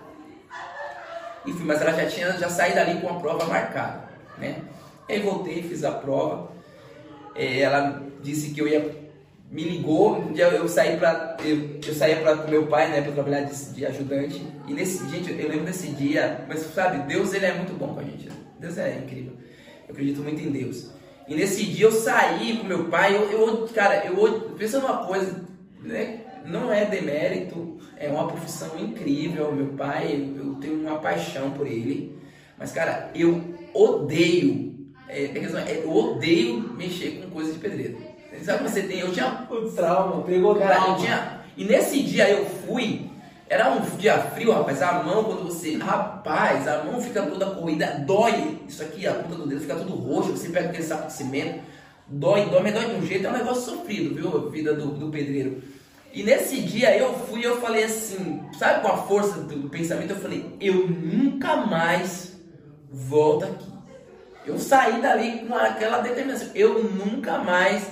[SPEAKER 2] Enfim, mas ela já tinha já saído dali com a prova marcada, né? Aí voltei, fiz a prova. É, ela disse que eu ia me ligou, um dia eu saí para eu, eu saía para meu pai, né, para trabalhar de, de, ajudante. E nesse gente, eu lembro desse dia, mas sabe, Deus ele é muito bom com a gente. Deus é incrível. Eu acredito muito em Deus. E nesse dia eu saí com meu pai, eu, eu cara, eu pensando uma coisa, né, não é demérito, é uma profissão incrível. Meu pai, eu tenho uma paixão por ele. Mas, cara, eu odeio, é, é eu odeio mexer com coisas de pedreiro. Sabe você tem? Eu tinha.
[SPEAKER 1] O trauma, pegou
[SPEAKER 2] cara,
[SPEAKER 1] trauma.
[SPEAKER 2] Eu tinha, e nesse dia eu fui. Era um dia frio, rapaz. A mão, quando você. Rapaz, a mão fica toda corrida, dói. Isso aqui, a ponta do dedo fica tudo roxo. Você pega aquele saco de cimento, dói, dói, mas dói de um jeito. É um negócio sofrido, viu? A vida do, do pedreiro. E nesse dia eu fui eu falei assim, sabe com a força do pensamento, eu falei, eu nunca mais volto aqui. Eu saí dali com aquela determinação, eu nunca mais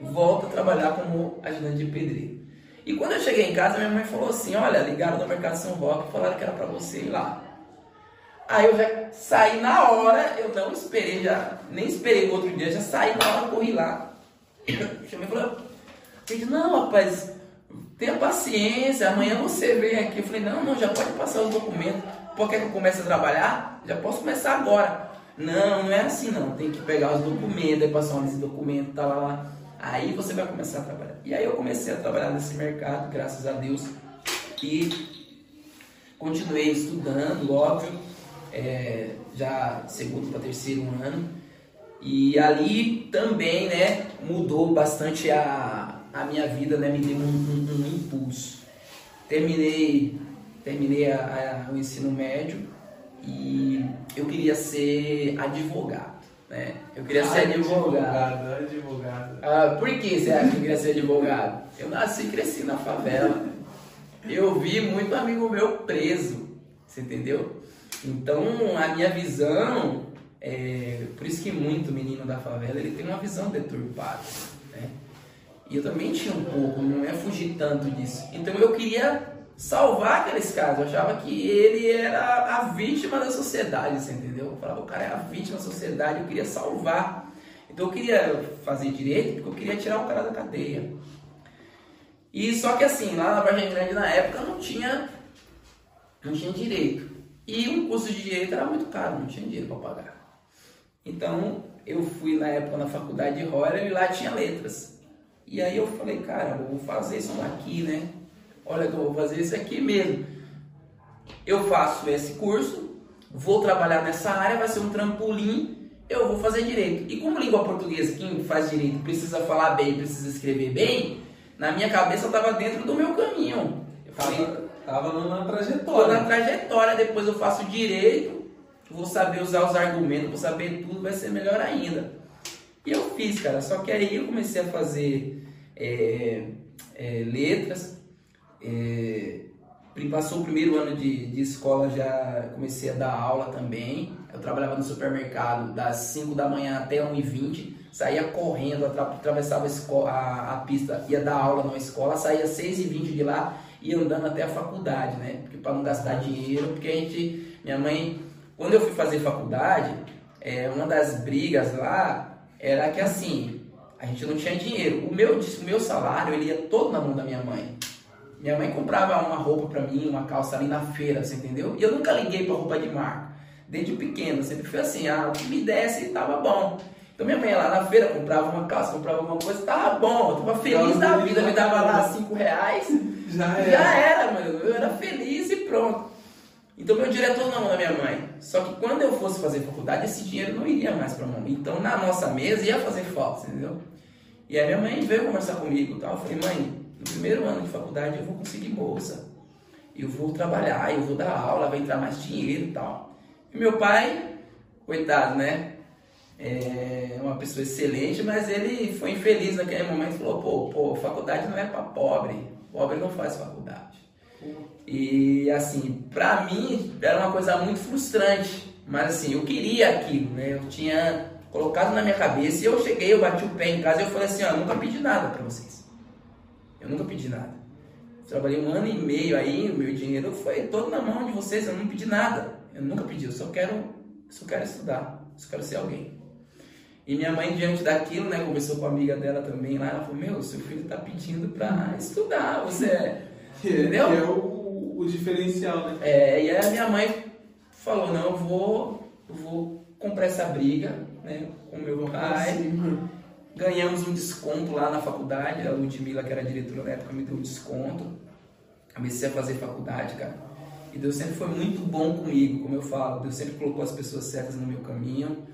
[SPEAKER 2] volto a trabalhar como ajudante de pedreiro. E quando eu cheguei em casa, minha mãe falou assim: Olha, ligaram do Mercado São Roque falaram que era para você ir lá. Aí eu já saí na hora, eu não esperei, já nem esperei o outro dia, já saí na hora, corri lá. Chamei e falou: Não, rapaz, tenha paciência, amanhã você vem aqui. Eu falei: Não, não, já pode passar os documentos. Por que eu comece a trabalhar? Já posso começar agora. Não, não é assim não. Tem que pegar os documentos, passar um documento, tá lá, lá. Aí você vai começar a trabalhar. E aí eu comecei a trabalhar nesse mercado, graças a Deus. E continuei estudando, óbvio, é, já segundo para terceiro ano. E ali também, né, mudou bastante a, a minha vida, né, me deu um, um, um impulso. Terminei, terminei a, a, o ensino médio e eu queria ser advogado. Né? Eu queria ser advogado.
[SPEAKER 1] Advogado, advogado.
[SPEAKER 2] Ah, por que você acha que eu queria ser advogado? Eu nasci e cresci na favela. Eu vi muito amigo meu preso, você entendeu? Então a minha visão, é, por isso que muito menino da favela ele tem uma visão deturpada. Né? E eu também tinha um pouco, não ia fugir tanto disso. Então eu queria salvar aqueles caras. Eu achava que ele era a vítima da sociedade, você entendeu? Eu falava, o cara é a vítima da sociedade, eu queria salvar. Então eu queria fazer direito porque eu queria tirar o cara da cadeia. E só que assim, lá na Vargem Grande na época não tinha, não tinha direito. E um curso de direito era muito caro, não tinha dinheiro para pagar. Então eu fui na época na faculdade de Royal e lá tinha letras. E aí eu falei, cara, eu vou fazer isso daqui, né? Olha que eu vou fazer isso aqui mesmo. Eu faço esse curso, vou trabalhar nessa área, vai ser um trampolim, eu vou fazer direito. E como língua portuguesa, quem faz direito precisa falar bem, precisa escrever bem, na minha cabeça estava dentro do meu caminho.
[SPEAKER 1] Eu falei, tava na trajetória.
[SPEAKER 2] Na trajetória, depois eu faço direito, vou saber usar os argumentos, vou saber tudo, vai ser melhor ainda. E eu fiz, cara, só que aí eu comecei a fazer é, é, letras, é, passou o primeiro ano de, de escola, já comecei a dar aula também. Eu trabalhava no supermercado das 5 da manhã até 1h20, saía correndo, atravessava a, escola, a, a, pista, ia dar aula na escola, saía 6h20 de lá e andando até a faculdade, né? Porque para não gastar dinheiro, porque a gente, minha mãe, quando eu fui fazer faculdade, é, uma das brigas lá era que assim, a gente não tinha dinheiro. O meu, o meu salário ele ia todo na mão da minha mãe. Minha mãe comprava uma roupa para mim, uma calça ali na feira, você entendeu? E eu nunca liguei para roupa de marca. Desde pequeno, sempre foi assim, ah, o que me desse tava bom. Então minha mãe ia lá na feira, comprava uma calça, comprava uma coisa, tava bom, eu tava feliz da vida, me dava lá cinco reais.
[SPEAKER 1] Já era.
[SPEAKER 2] Já era, mano. Eu era feliz e pronto. Então meu diretor na mão da minha mãe. Só que quando eu fosse fazer faculdade, esse dinheiro não iria mais para mão. Então na nossa mesa ia fazer falta, entendeu? E aí minha mãe veio conversar comigo e tal. Eu falei, mãe, primeiro ano de faculdade eu vou conseguir bolsa. Eu vou trabalhar, eu vou dar aula, vai entrar mais dinheiro e tal. E meu pai, coitado, né? É uma pessoa excelente, mas ele foi infeliz naquele momento e falou: pô, pô, faculdade não é para pobre, pobre não faz faculdade. E assim, pra mim era uma coisa muito frustrante, mas assim, eu queria aquilo, né? Eu tinha colocado na minha cabeça e eu cheguei, eu bati o pé em casa e eu falei assim: ó, nunca pedi nada para vocês. Eu nunca pedi nada. Trabalhei um ano e meio aí, o meu dinheiro foi todo na mão de vocês, eu não pedi nada. Eu nunca pedi, eu só quero, só quero estudar, só quero ser alguém. E minha mãe, diante daquilo, né, conversou com a amiga dela também lá, ela falou, meu, seu filho está pedindo para estudar, você é...
[SPEAKER 1] Que, entendeu? Que é o, o, diferencial, né?
[SPEAKER 2] É, e aí a minha mãe falou, não, eu vou, eu vou comprar essa briga, né, com meu pai. Ganhamos um desconto lá na faculdade, a Ludmilla, que era diretora na época, me deu um desconto. Comecei a fazer faculdade, cara. E Deus sempre foi muito bom comigo, como eu falo. Deus sempre colocou as pessoas certas no meu caminho.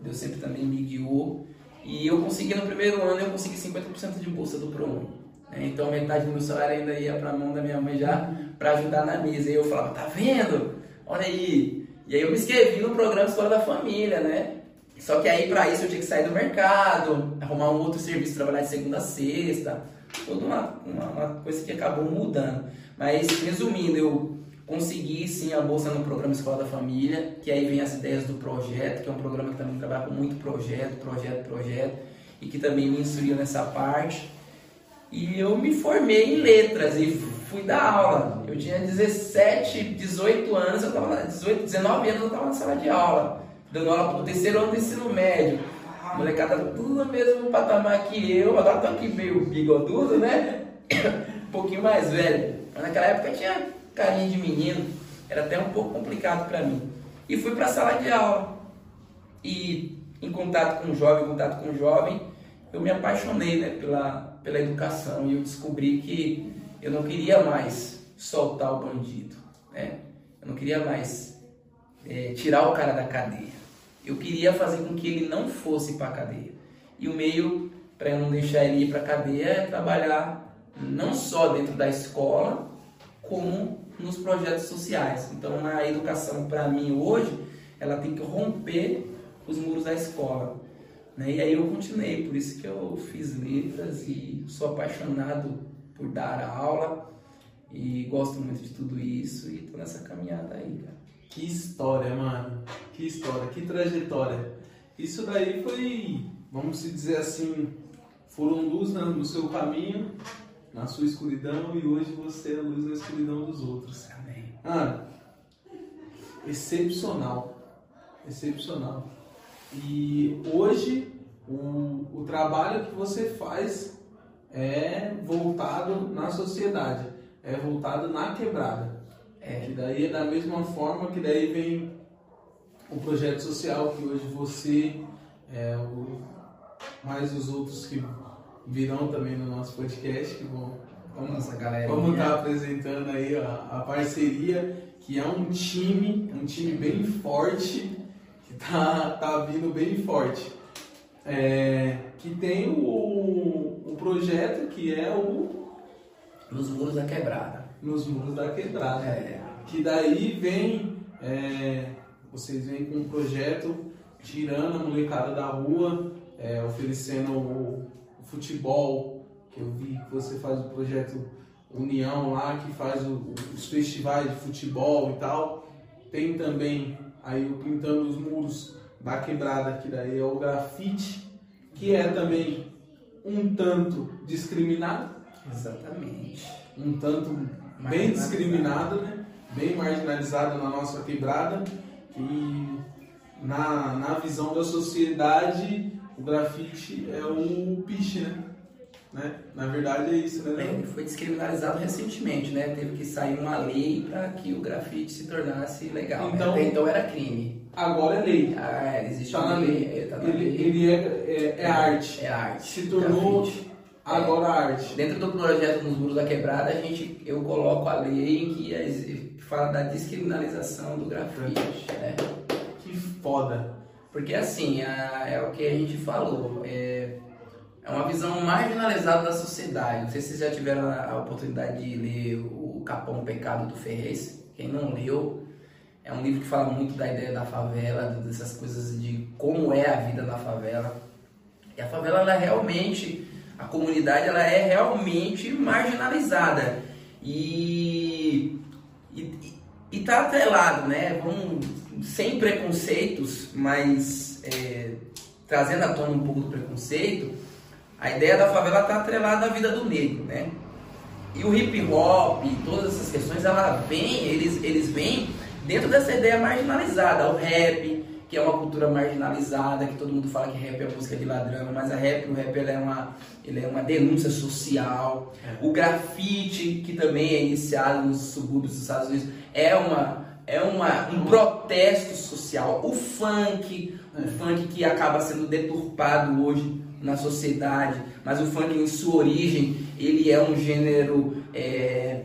[SPEAKER 2] Deus sempre também me guiou. E eu consegui, no primeiro ano, eu consegui 50% de bolsa do ProUni. Né? Então metade do meu salário ainda ia para a mão da minha mãe já para ajudar na mesa. E eu falava, tá vendo? Olha aí. E aí eu me inscrevi no programa Escola da Família, né? Só que aí para isso eu tinha que sair do mercado, arrumar um outro serviço, trabalhar de segunda a sexta, toda uma, uma, uma coisa que acabou mudando. Mas resumindo, eu consegui sim a bolsa no programa Escola da Família, que aí vem as ideias do projeto, que é um programa que também trabalha com muito projeto, projeto, projeto, e que também me instruiu nessa parte. E eu me formei em letras e fui dar aula. Eu tinha 17, 18 anos, eu tava 18, 19 anos eu estava na sala de aula, dando aula para o terceiro ano do ensino médio. A molecada tudo no mesmo patamar que eu, agora tô aqui meio bigodudo, né? um pouquinho mais velho. Mas naquela época eu tinha carinha de menino, era até um pouco complicado para mim. E fui para a sala de aula. E em contato com o jovem, em contato com o jovem, eu me apaixonei né, pela, pela educação e eu descobri que eu não queria mais soltar o bandido, né? Eu não queria mais é, tirar o cara da cadeia. Eu queria fazer com que ele não fosse para a cadeia. E o meio para eu não deixar ele ir para a cadeia é trabalhar não só dentro da escola, como nos projetos sociais. Então, a educação, para mim, hoje, ela tem que romper os muros da escola. Né? E aí eu continuei, por isso que eu fiz letras e sou apaixonado por dar aula e gosto muito de tudo isso e tô nessa caminhada aí, cara.
[SPEAKER 1] Que história, mano. Que história, que trajetória. Isso daí foi, vamos dizer assim, foram luz no seu caminho na sua escuridão e hoje você é a luz na escuridão dos outros.
[SPEAKER 2] Amém.
[SPEAKER 1] Ah, excepcional. Excepcional. E hoje o, o trabalho que você faz é voltado na sociedade, é voltado na quebrada. É. Que daí é da mesma forma que daí vem o projeto social que hoje você, é, o, mais os outros que virão também no nosso podcast, que vão vamos, vamos estar tá apresentando aí a, a, parceria, que é um time, um time bem forte, que tá, tá vindo bem forte. É, que tem o, o projeto que é o
[SPEAKER 2] Nos Muros da Quebrada.
[SPEAKER 1] Nos Muros da Quebrada.
[SPEAKER 2] É.
[SPEAKER 1] Que daí vem, é, vocês vêm com um projeto tirando a molecada da rua, é, oferecendo o, futebol, que eu vi que você faz o projeto União lá, que faz o, os festivais de futebol e tal. Tem também aí o Pintando os Muros da Quebrada, que daí é o grafite, que é também um tanto discriminado.
[SPEAKER 2] Exatamente.
[SPEAKER 1] Um tanto bem discriminado, né? Bem marginalizado na nossa quebrada. E na, na visão da sociedade o grafite é o piche, né? né? Na verdade é isso, né?
[SPEAKER 2] Ele foi descriminalizado recentemente, né? Teve que sair uma lei para que o grafite se tornasse legal. Né? Então, né? então era crime.
[SPEAKER 1] Agora é lei.
[SPEAKER 2] Ah, é, existe
[SPEAKER 1] tá uma lei. lei. Tá ele, lei. ele é, é, é, arte.
[SPEAKER 2] É arte.
[SPEAKER 1] Se tornou grafite. Agora é. arte.
[SPEAKER 2] Dentro do projeto Nos Muros da Quebrada, a gente, eu coloco a lei que fala da descriminalização do grafite. Né?
[SPEAKER 1] Que foda.
[SPEAKER 2] Porque assim, é, é o que a gente falou, é, é, uma visão marginalizada da sociedade. Não sei se vocês já tiveram a, a oportunidade de ler o Capão Pecado do Ferrez. Quem não leu, é um livro que fala muito da ideia da favela, dessas coisas de como é a vida na favela. E a favela, ela é realmente, a comunidade, ela é realmente marginalizada. E, e, e tá atrelado, né? Vamos sem preconceitos, mas é, trazendo à tona um pouco do preconceito, a ideia da favela está atrelada à vida do negro, né? E o hip hop, todas essas questões, ela vem, eles, eles vêm dentro dessa ideia marginalizada, o rap, que é uma cultura marginalizada, que todo mundo fala que rap é música de ladrão, mas a rap, o rap ele é, uma, ele é uma denúncia social. É. O grafite, que também é iniciado nos subúrbios dos Estados Unidos, é uma é uma, um protesto social. O funk, o funk que acaba sendo deturpado hoje na sociedade, mas o funk em sua origem, ele é um gênero é,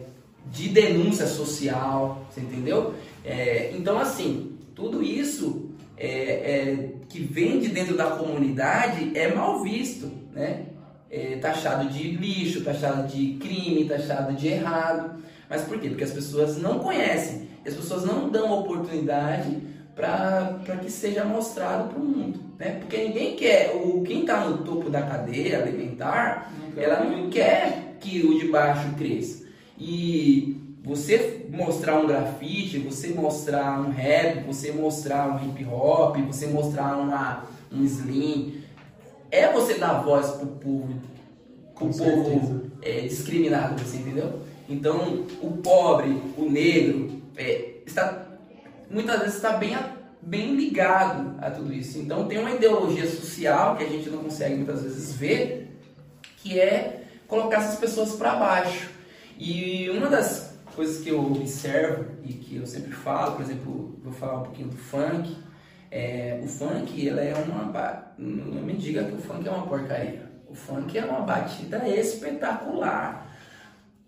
[SPEAKER 2] de denúncia social, você entendeu? É, então, assim, tudo isso é, é, que vem de dentro da comunidade é mal visto, né? É, taxado de lixo, taxado de crime, taxado de errado. Mas por quê? Porque as pessoas não conhecem, as pessoas não dão oportunidade para que seja mostrado para o mundo. Né? Porque ninguém quer, o, quem está no topo da cadeia alimentar, não ela não quer que o de baixo cresça. E você mostrar um grafite, você mostrar um rap, você mostrar um hip hop, você mostrar uma, um slim, é você dar voz pro povo, pro povo é, discriminado, você entendeu? Então, o pobre, o negro, é, está, muitas vezes está bem, bem ligado a tudo isso. Então, tem uma ideologia social que a gente não consegue muitas vezes ver, que é colocar essas pessoas para baixo. E uma das coisas que eu observo e que eu sempre falo, por exemplo, vou falar um pouquinho do funk. É, o funk, ela é uma. Não me diga que o funk é uma porcaria. O funk é uma batida espetacular.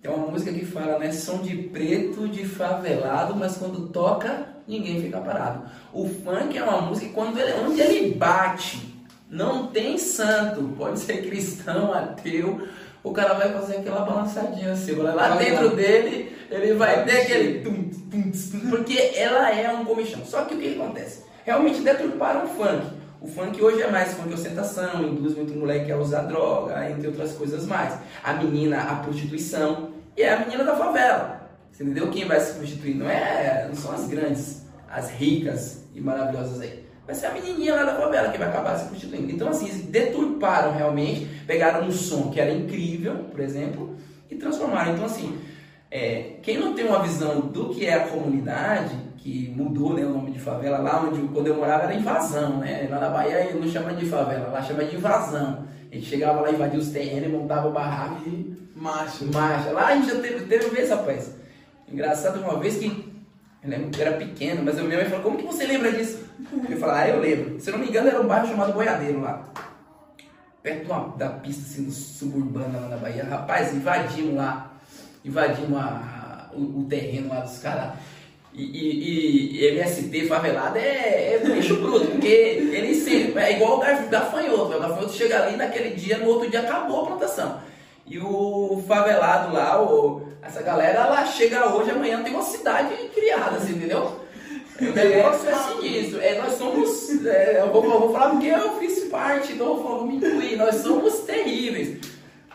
[SPEAKER 2] Tem uma música que fala, né? Som de preto, de favelado, mas quando toca, ninguém fica parado. O funk é uma música que quando ele, onde ele bate, não tem santo. Pode ser cristão, ateu, o cara vai fazer aquela balançadinha assim, lá dentro dele ele vai ter aquele tum, tum, tum, porque ela é um comichão. Só que o que acontece? Realmente deturparam o funk. O funk hoje é mais funk ostentação, induz muito moleque a usar droga, entre outras coisas mais. A menina, a prostituição, e é a menina da favela. Você entendeu? Quem vai se prostituir? Não, é, não são as grandes, as ricas e maravilhosas aí vai ser a menininha lá da favela que vai acabar se prostituindo. Então, assim, eles deturparam realmente, pegaram um som que era incrível, por exemplo, e transformaram. Então, assim, é, quem não tem uma visão do que é a comunidade, que mudou né, o nome de favela, lá onde quando eu morava era invasão, né? Lá na Bahia não chama de favela, lá chama de invasão. A gente chegava lá, invadia os terrenos, montava o barraco e. Marcha. Marcha. Lá a gente já teve, teve vez, rapaz. Engraçado uma vez que. Eu lembro que eu era pequeno, mas a minha mãe falou: Como que você lembra disso? Eu falei, ah, eu lembro. Se eu não me engano, era um bairro chamado Boiadeiro lá. Perto uma, da pista assim, suburbana lá na Bahia. Rapaz, invadimos lá. Invadimos a, o, o, terreno lá dos caras. E, e, e, MST favelado é, é bicho bruto, porque ele se, é igual o gafanhoto. O gafanhoto chega ali naquele dia, no outro dia acabou a plantação. E o favelado lá, o, essa galera, ela chega hoje, amanhã tem uma cidade criada, assim, entendeu? O negócio é sinistro. É, nós somos. É, eu, vou, eu, vou, falar porque eu fiz parte, então eu vou me incluir. Nós somos terríveis.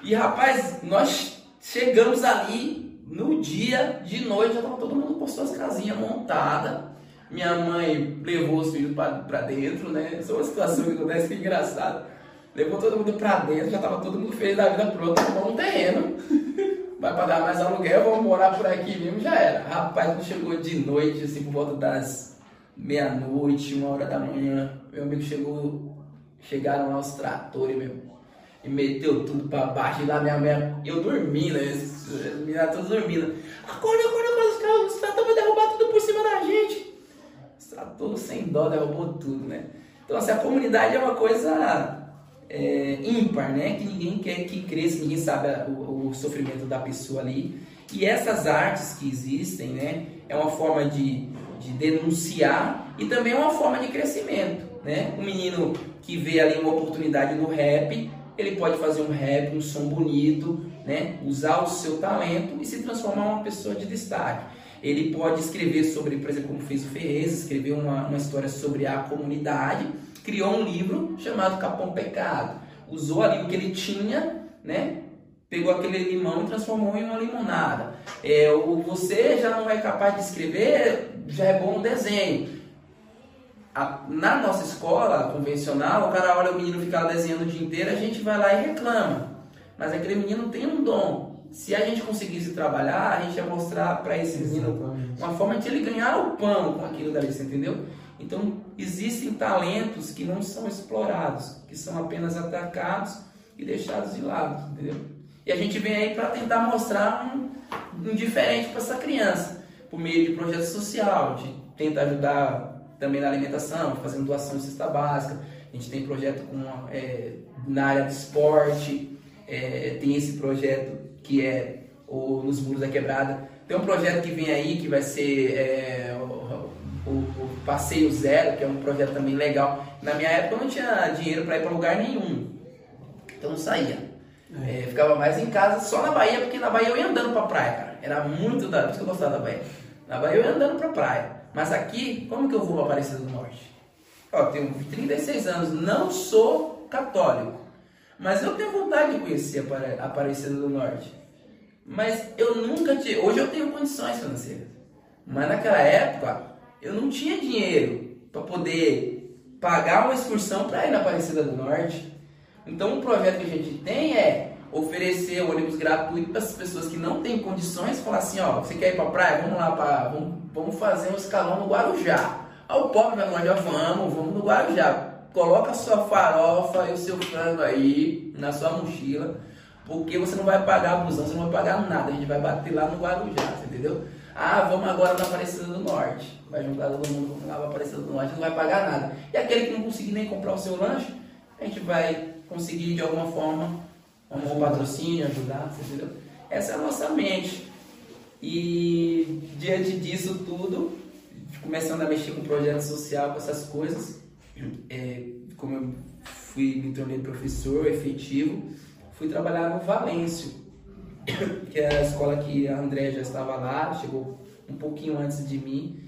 [SPEAKER 2] E rapaz, nós chegamos ali no dia, de noite, já estava todo mundo com suas casinhas montadas. Minha mãe levou os filhos para dentro, né? Isso é uma situação que acontece que é engraçada. Levou todo mundo para dentro, já estava todo mundo feliz da vida pronta, tomou um terreno. vai pagar mais aluguel, vamos morar por aqui mesmo, já era. Rapaz, quando chegou de noite, assim, por volta das meia-noite, uma hora da manhã, meu amigo chegou, chegaram lá os tratores, meu, e meteu tudo pra baixo, e lá minha mãe, eu dormindo, as meninas todas dormindo. Acorda, acorda, acorda, os caras, os tratores vão derrubar tudo por cima da gente. Os tratores sem dó derrubou tudo, né? Então, assim, a comunidade é uma coisa é, ímpar, né? Que ninguém quer que cresça, ninguém sabe o, o, sofrimento da pessoa ali. E essas artes que existem, né? É uma forma de, de denunciar e também é uma forma de crescimento, né? Um menino que vê ali uma oportunidade no rap, ele pode fazer um rap, um som bonito, né? Usar o seu talento e se transformar em uma pessoa de destaque. Ele pode escrever sobre, por exemplo, como fez o Ferrez, escrever uma, uma história sobre a comunidade criou um livro chamado Capão Pecado. Usou ali o que ele tinha, né? Pegou aquele limão e transformou em uma limonada. É, o, você já não é capaz de escrever, já é bom um desenho. A, na nossa escola convencional, o cara olha o menino ficar desenhando o dia inteiro, a gente vai lá e reclama. Mas aquele menino tem um dom. Se a gente conseguisse trabalhar, a gente ia mostrar para esse menino uma forma de ele ganhar o pão com aquilo dali, você entendeu? Então, existem talentos que não são explorados, que são apenas atacados e deixados de lado, entendeu? E a gente vem aí para tentar mostrar um, um diferente para essa criança, por meio de projeto social, de tentar ajudar também na alimentação, fazendo doação de cesta básica. A gente tem projeto com é, na área de esporte, é, tem esse projeto que é o Nos Muros da Quebrada. Tem um projeto que vem aí que vai ser é, o, o, o, Passeio Zero, que é um projeto também legal. Na minha época eu não tinha dinheiro para ir para lugar nenhum, então não saía. É. É, ficava mais em casa, só na Bahia, porque na Bahia eu ia andando pra praia, cara. Era muito da. Por isso que eu gostava da Bahia. Na Bahia eu ia andando pra praia. Mas aqui, como que eu vou pra Aparecida do Norte? Eu tenho 36 anos, não sou católico. Mas eu tenho vontade de conhecer a Aparecida do Norte. Mas eu nunca tive. Hoje eu tenho condições financeiras. Mas naquela época eu não tinha dinheiro para poder pagar uma excursão para ir na Aparecida do Norte. Então o projeto que a gente tem é oferecer ônibus gratuito para as pessoas que não têm condições, falar assim, ó, você quer ir para praia? Vamos lá para vamos, vamos fazer um escalão no Guarujá. Ao pobre vai já vamos, vamos no Guarujá. Coloca a sua farofa e o seu frango aí na sua mochila porque você não vai pagar a busão, você não vai pagar nada. A gente vai bater lá no Guarujá, entendeu? Ah, vamos agora na Aparecida do Norte. Vai juntar todo mundo, vamos lá para Aparecida do Norte, não vai pagar nada. E aquele que não conseguir nem comprar o seu lanche, a gente vai conseguir de alguma forma um patrocínio, ajudar, entendeu? Essa é a nossa mente. E diante disso tudo, começando a mexer com projeto social, com essas coisas, é, como eu fui, me tornei professor efetivo, fui trabalhar no Valêncio, que é a escola que a André já estava lá, chegou um pouquinho antes de mim.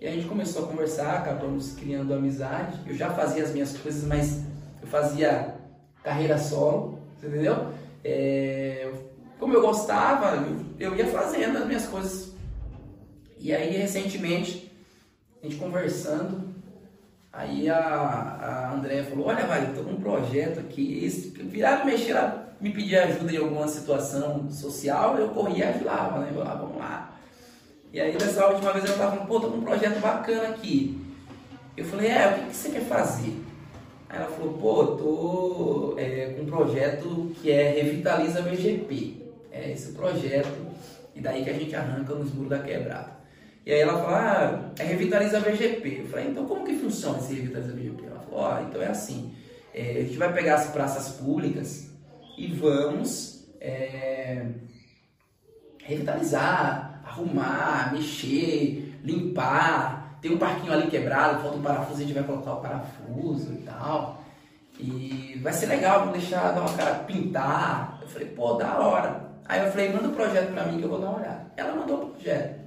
[SPEAKER 2] E a gente começou a conversar, acabamos criando amizade. Eu já fazia as minhas coisas, mas eu fazia carreira solo, entendeu? É, como eu gostava, eu ia fazendo as minhas coisas. E aí, recentemente, a gente conversando, aí a, a Andréia falou, olha, Vale, estou com um projeto aqui, esse, virava mexer, me pedia ajuda em alguma situação social, eu corria e ajudava, né? Eu lá, vamos lá. E aí nessa última vez ela falando, pô, tô com um projeto bacana aqui. Eu falei, é, o que, que você quer fazer? Aí ela falou, pô, tô é, com um projeto que é Revitaliza VGP. É esse projeto, e daí que a gente arranca nos muros da quebrada. E aí ela falou, ah, é Revitaliza VGP. Eu falei, então como que funciona esse Revitaliza VGP? Ela falou, ó, então é assim, é, a gente vai pegar as praças públicas, e vamos é, revitalizar, arrumar, mexer, limpar. Tem um parquinho ali quebrado, falta um parafuso, a gente vai colocar o parafuso e tal. E vai ser legal, vamos deixar uma cara pintar. Eu falei, pô, da hora. Aí eu falei, manda o um projeto pra mim que eu vou dar uma olhada. Ela mandou o projeto.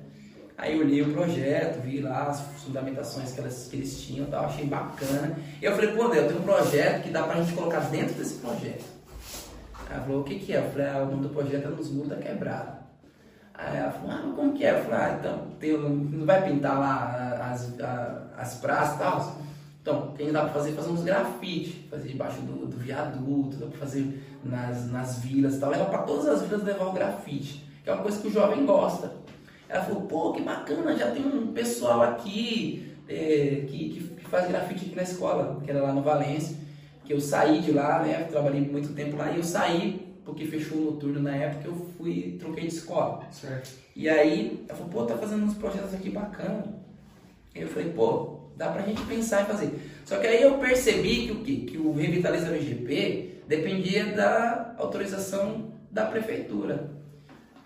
[SPEAKER 2] Aí eu olhei o projeto, vi lá as fundamentações que, elas, que eles tinham tal, achei bacana. E eu falei, pô, eu tenho um projeto que dá pra gente colocar dentro desse projeto. Ela falou, o que que é? Eu falei, ah, o nome do projeto é Nos Muros da Quebrada. Aí ela falou, ah, como que é? Eu falei, ah, então, tem, não vai pintar lá as, as praças e tal? Então, tem dá pra fazer, fazer uns grafites, fazer debaixo do, do viaduto, dá pra fazer nas, nas vilas e tal. Leva pra todas as vilas levar o grafite, que é uma coisa que o jovem gosta. Ela falou, pô, que bacana, já tem um pessoal aqui é, que, que, faz grafite aqui na escola, que era lá no Valência que eu saí de lá, né? Trabalhei muito tempo lá e eu saí porque fechou o noturno na época, eu fui, troquei de escola.
[SPEAKER 1] Certo.
[SPEAKER 2] E aí, ela falou, pô, tá fazendo uns projetos aqui bacana. Eu falei, pô, dá pra gente pensar em fazer. Só que aí eu percebi que o quê? Que o Revitaliza VGP dependia da autorização da prefeitura.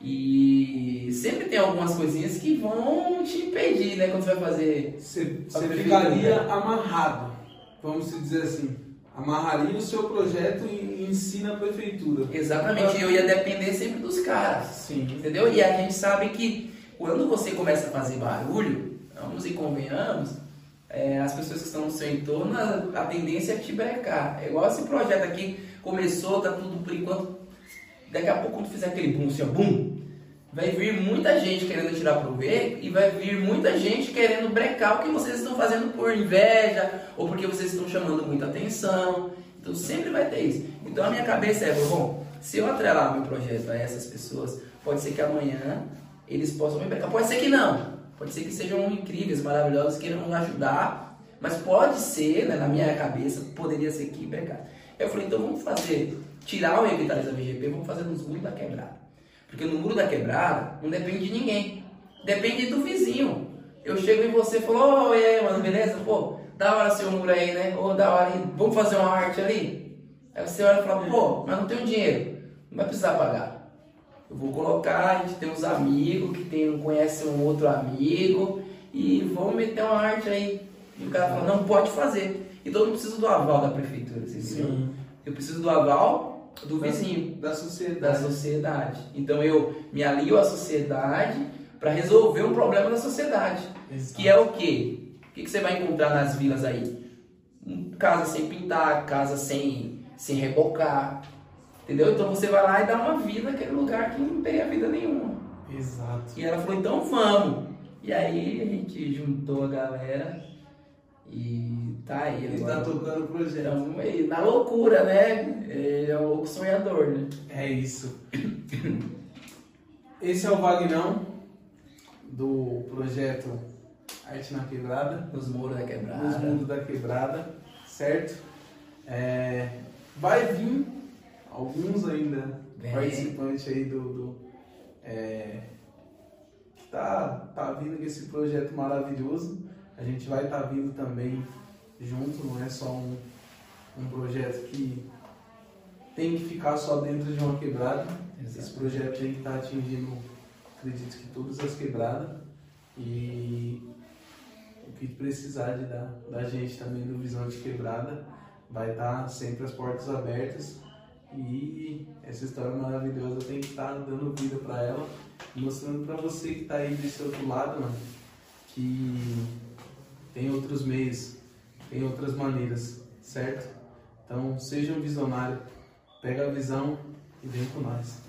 [SPEAKER 2] E sempre tem algumas coisinhas que vão te impedir, né, quando você vai fazer.
[SPEAKER 1] Você, você ficaria amarrado, vamos dizer assim amarraria o seu projeto em, em si na prefeitura.
[SPEAKER 2] Exatamente, eu ia depender sempre dos caras.
[SPEAKER 1] Sim.
[SPEAKER 2] Entendeu? E a gente sabe que quando você começa a fazer barulho, vamos e convenhamos, é, as pessoas que estão no seu entorno, a, a tendência é te brecar. É igual esse projeto aqui, começou, tá tudo por enquanto. Daqui a pouco, quando fizer aquele boom, assim, ó, boom, vai vir muita gente querendo tirar proveito e vai vir muita gente querendo brecar o que vocês estão fazendo por inveja ou porque vocês estão chamando muita atenção. Então sempre vai ter isso. Então a minha cabeça é, bom, se eu atrelar meu projeto a essas pessoas, pode ser que amanhã eles possam me brecar. Pode ser que não. Pode ser que sejam incríveis, maravilhosos, queiram nos ajudar. Mas pode ser, né, na minha cabeça, poderia ser que brecar. Eu falei, então vamos fazer, tirar o Revitaliza VGP, vamos fazer nos mundos da quebrada. Porque no muro da quebrada não depende de ninguém. Depende do vizinho. Eu chego em você e falo, ô, e aí, mano, beleza? Pô, da hora seu muro aí, né? Ô, da hora, hein? vamos fazer uma arte ali? Aí você olha e fala, pô, mas não tenho dinheiro, não vai precisar pagar. Eu vou colocar, a gente tem uns amigos que tem, conhece um outro amigo e vamos meter uma arte aí. E o cara fala, não pode fazer. Então eu não preciso do aval da prefeitura, vocês viram? Eu preciso do aval do vizinho,
[SPEAKER 1] Da sociedade.
[SPEAKER 2] da sociedade. Então eu me alio à sociedade para resolver um problema da sociedade.
[SPEAKER 1] Exato.
[SPEAKER 2] Que é o quê? O que que você vai encontrar nas vilas aí? Casa sem pintar, casa sem, sem rebocar. Entendeu? Então você vai lá e dá uma vida naquele lugar que não tem vida nenhuma.
[SPEAKER 1] Exato.
[SPEAKER 2] E ela falou, então vamos. E aí a gente juntou a galera e tá aí
[SPEAKER 1] Ele
[SPEAKER 2] agora.
[SPEAKER 1] está tocando o projeto.
[SPEAKER 2] Então, e na loucura, né? Ele é um louco sonhador, né?
[SPEAKER 1] É isso. Esse é o Vagnão do projeto Arte na Quebrada,
[SPEAKER 2] Nos muros da
[SPEAKER 1] nos
[SPEAKER 2] quebrada.
[SPEAKER 1] mundos da quebrada, certo? É, vai vir alguns ainda participantes aí do, do é, que tá, tá vindo com esse projeto maravilhoso. A gente vai estar vindo também junto, não é só um, um projeto que tem que ficar só dentro de uma quebrada. Esse projeto tem que estar atingindo, acredito que todas as quebradas. E o que precisar de da, da gente também do Visão de Quebrada, vai estar sempre as portas abertas. E essa história maravilhosa tem que estar dando vida para ela, mostrando para você que está aí desse outro lado, mano, que tem outros meios, tem outras maneiras, certo? Então seja um visionário, pega a visão e vem com nós.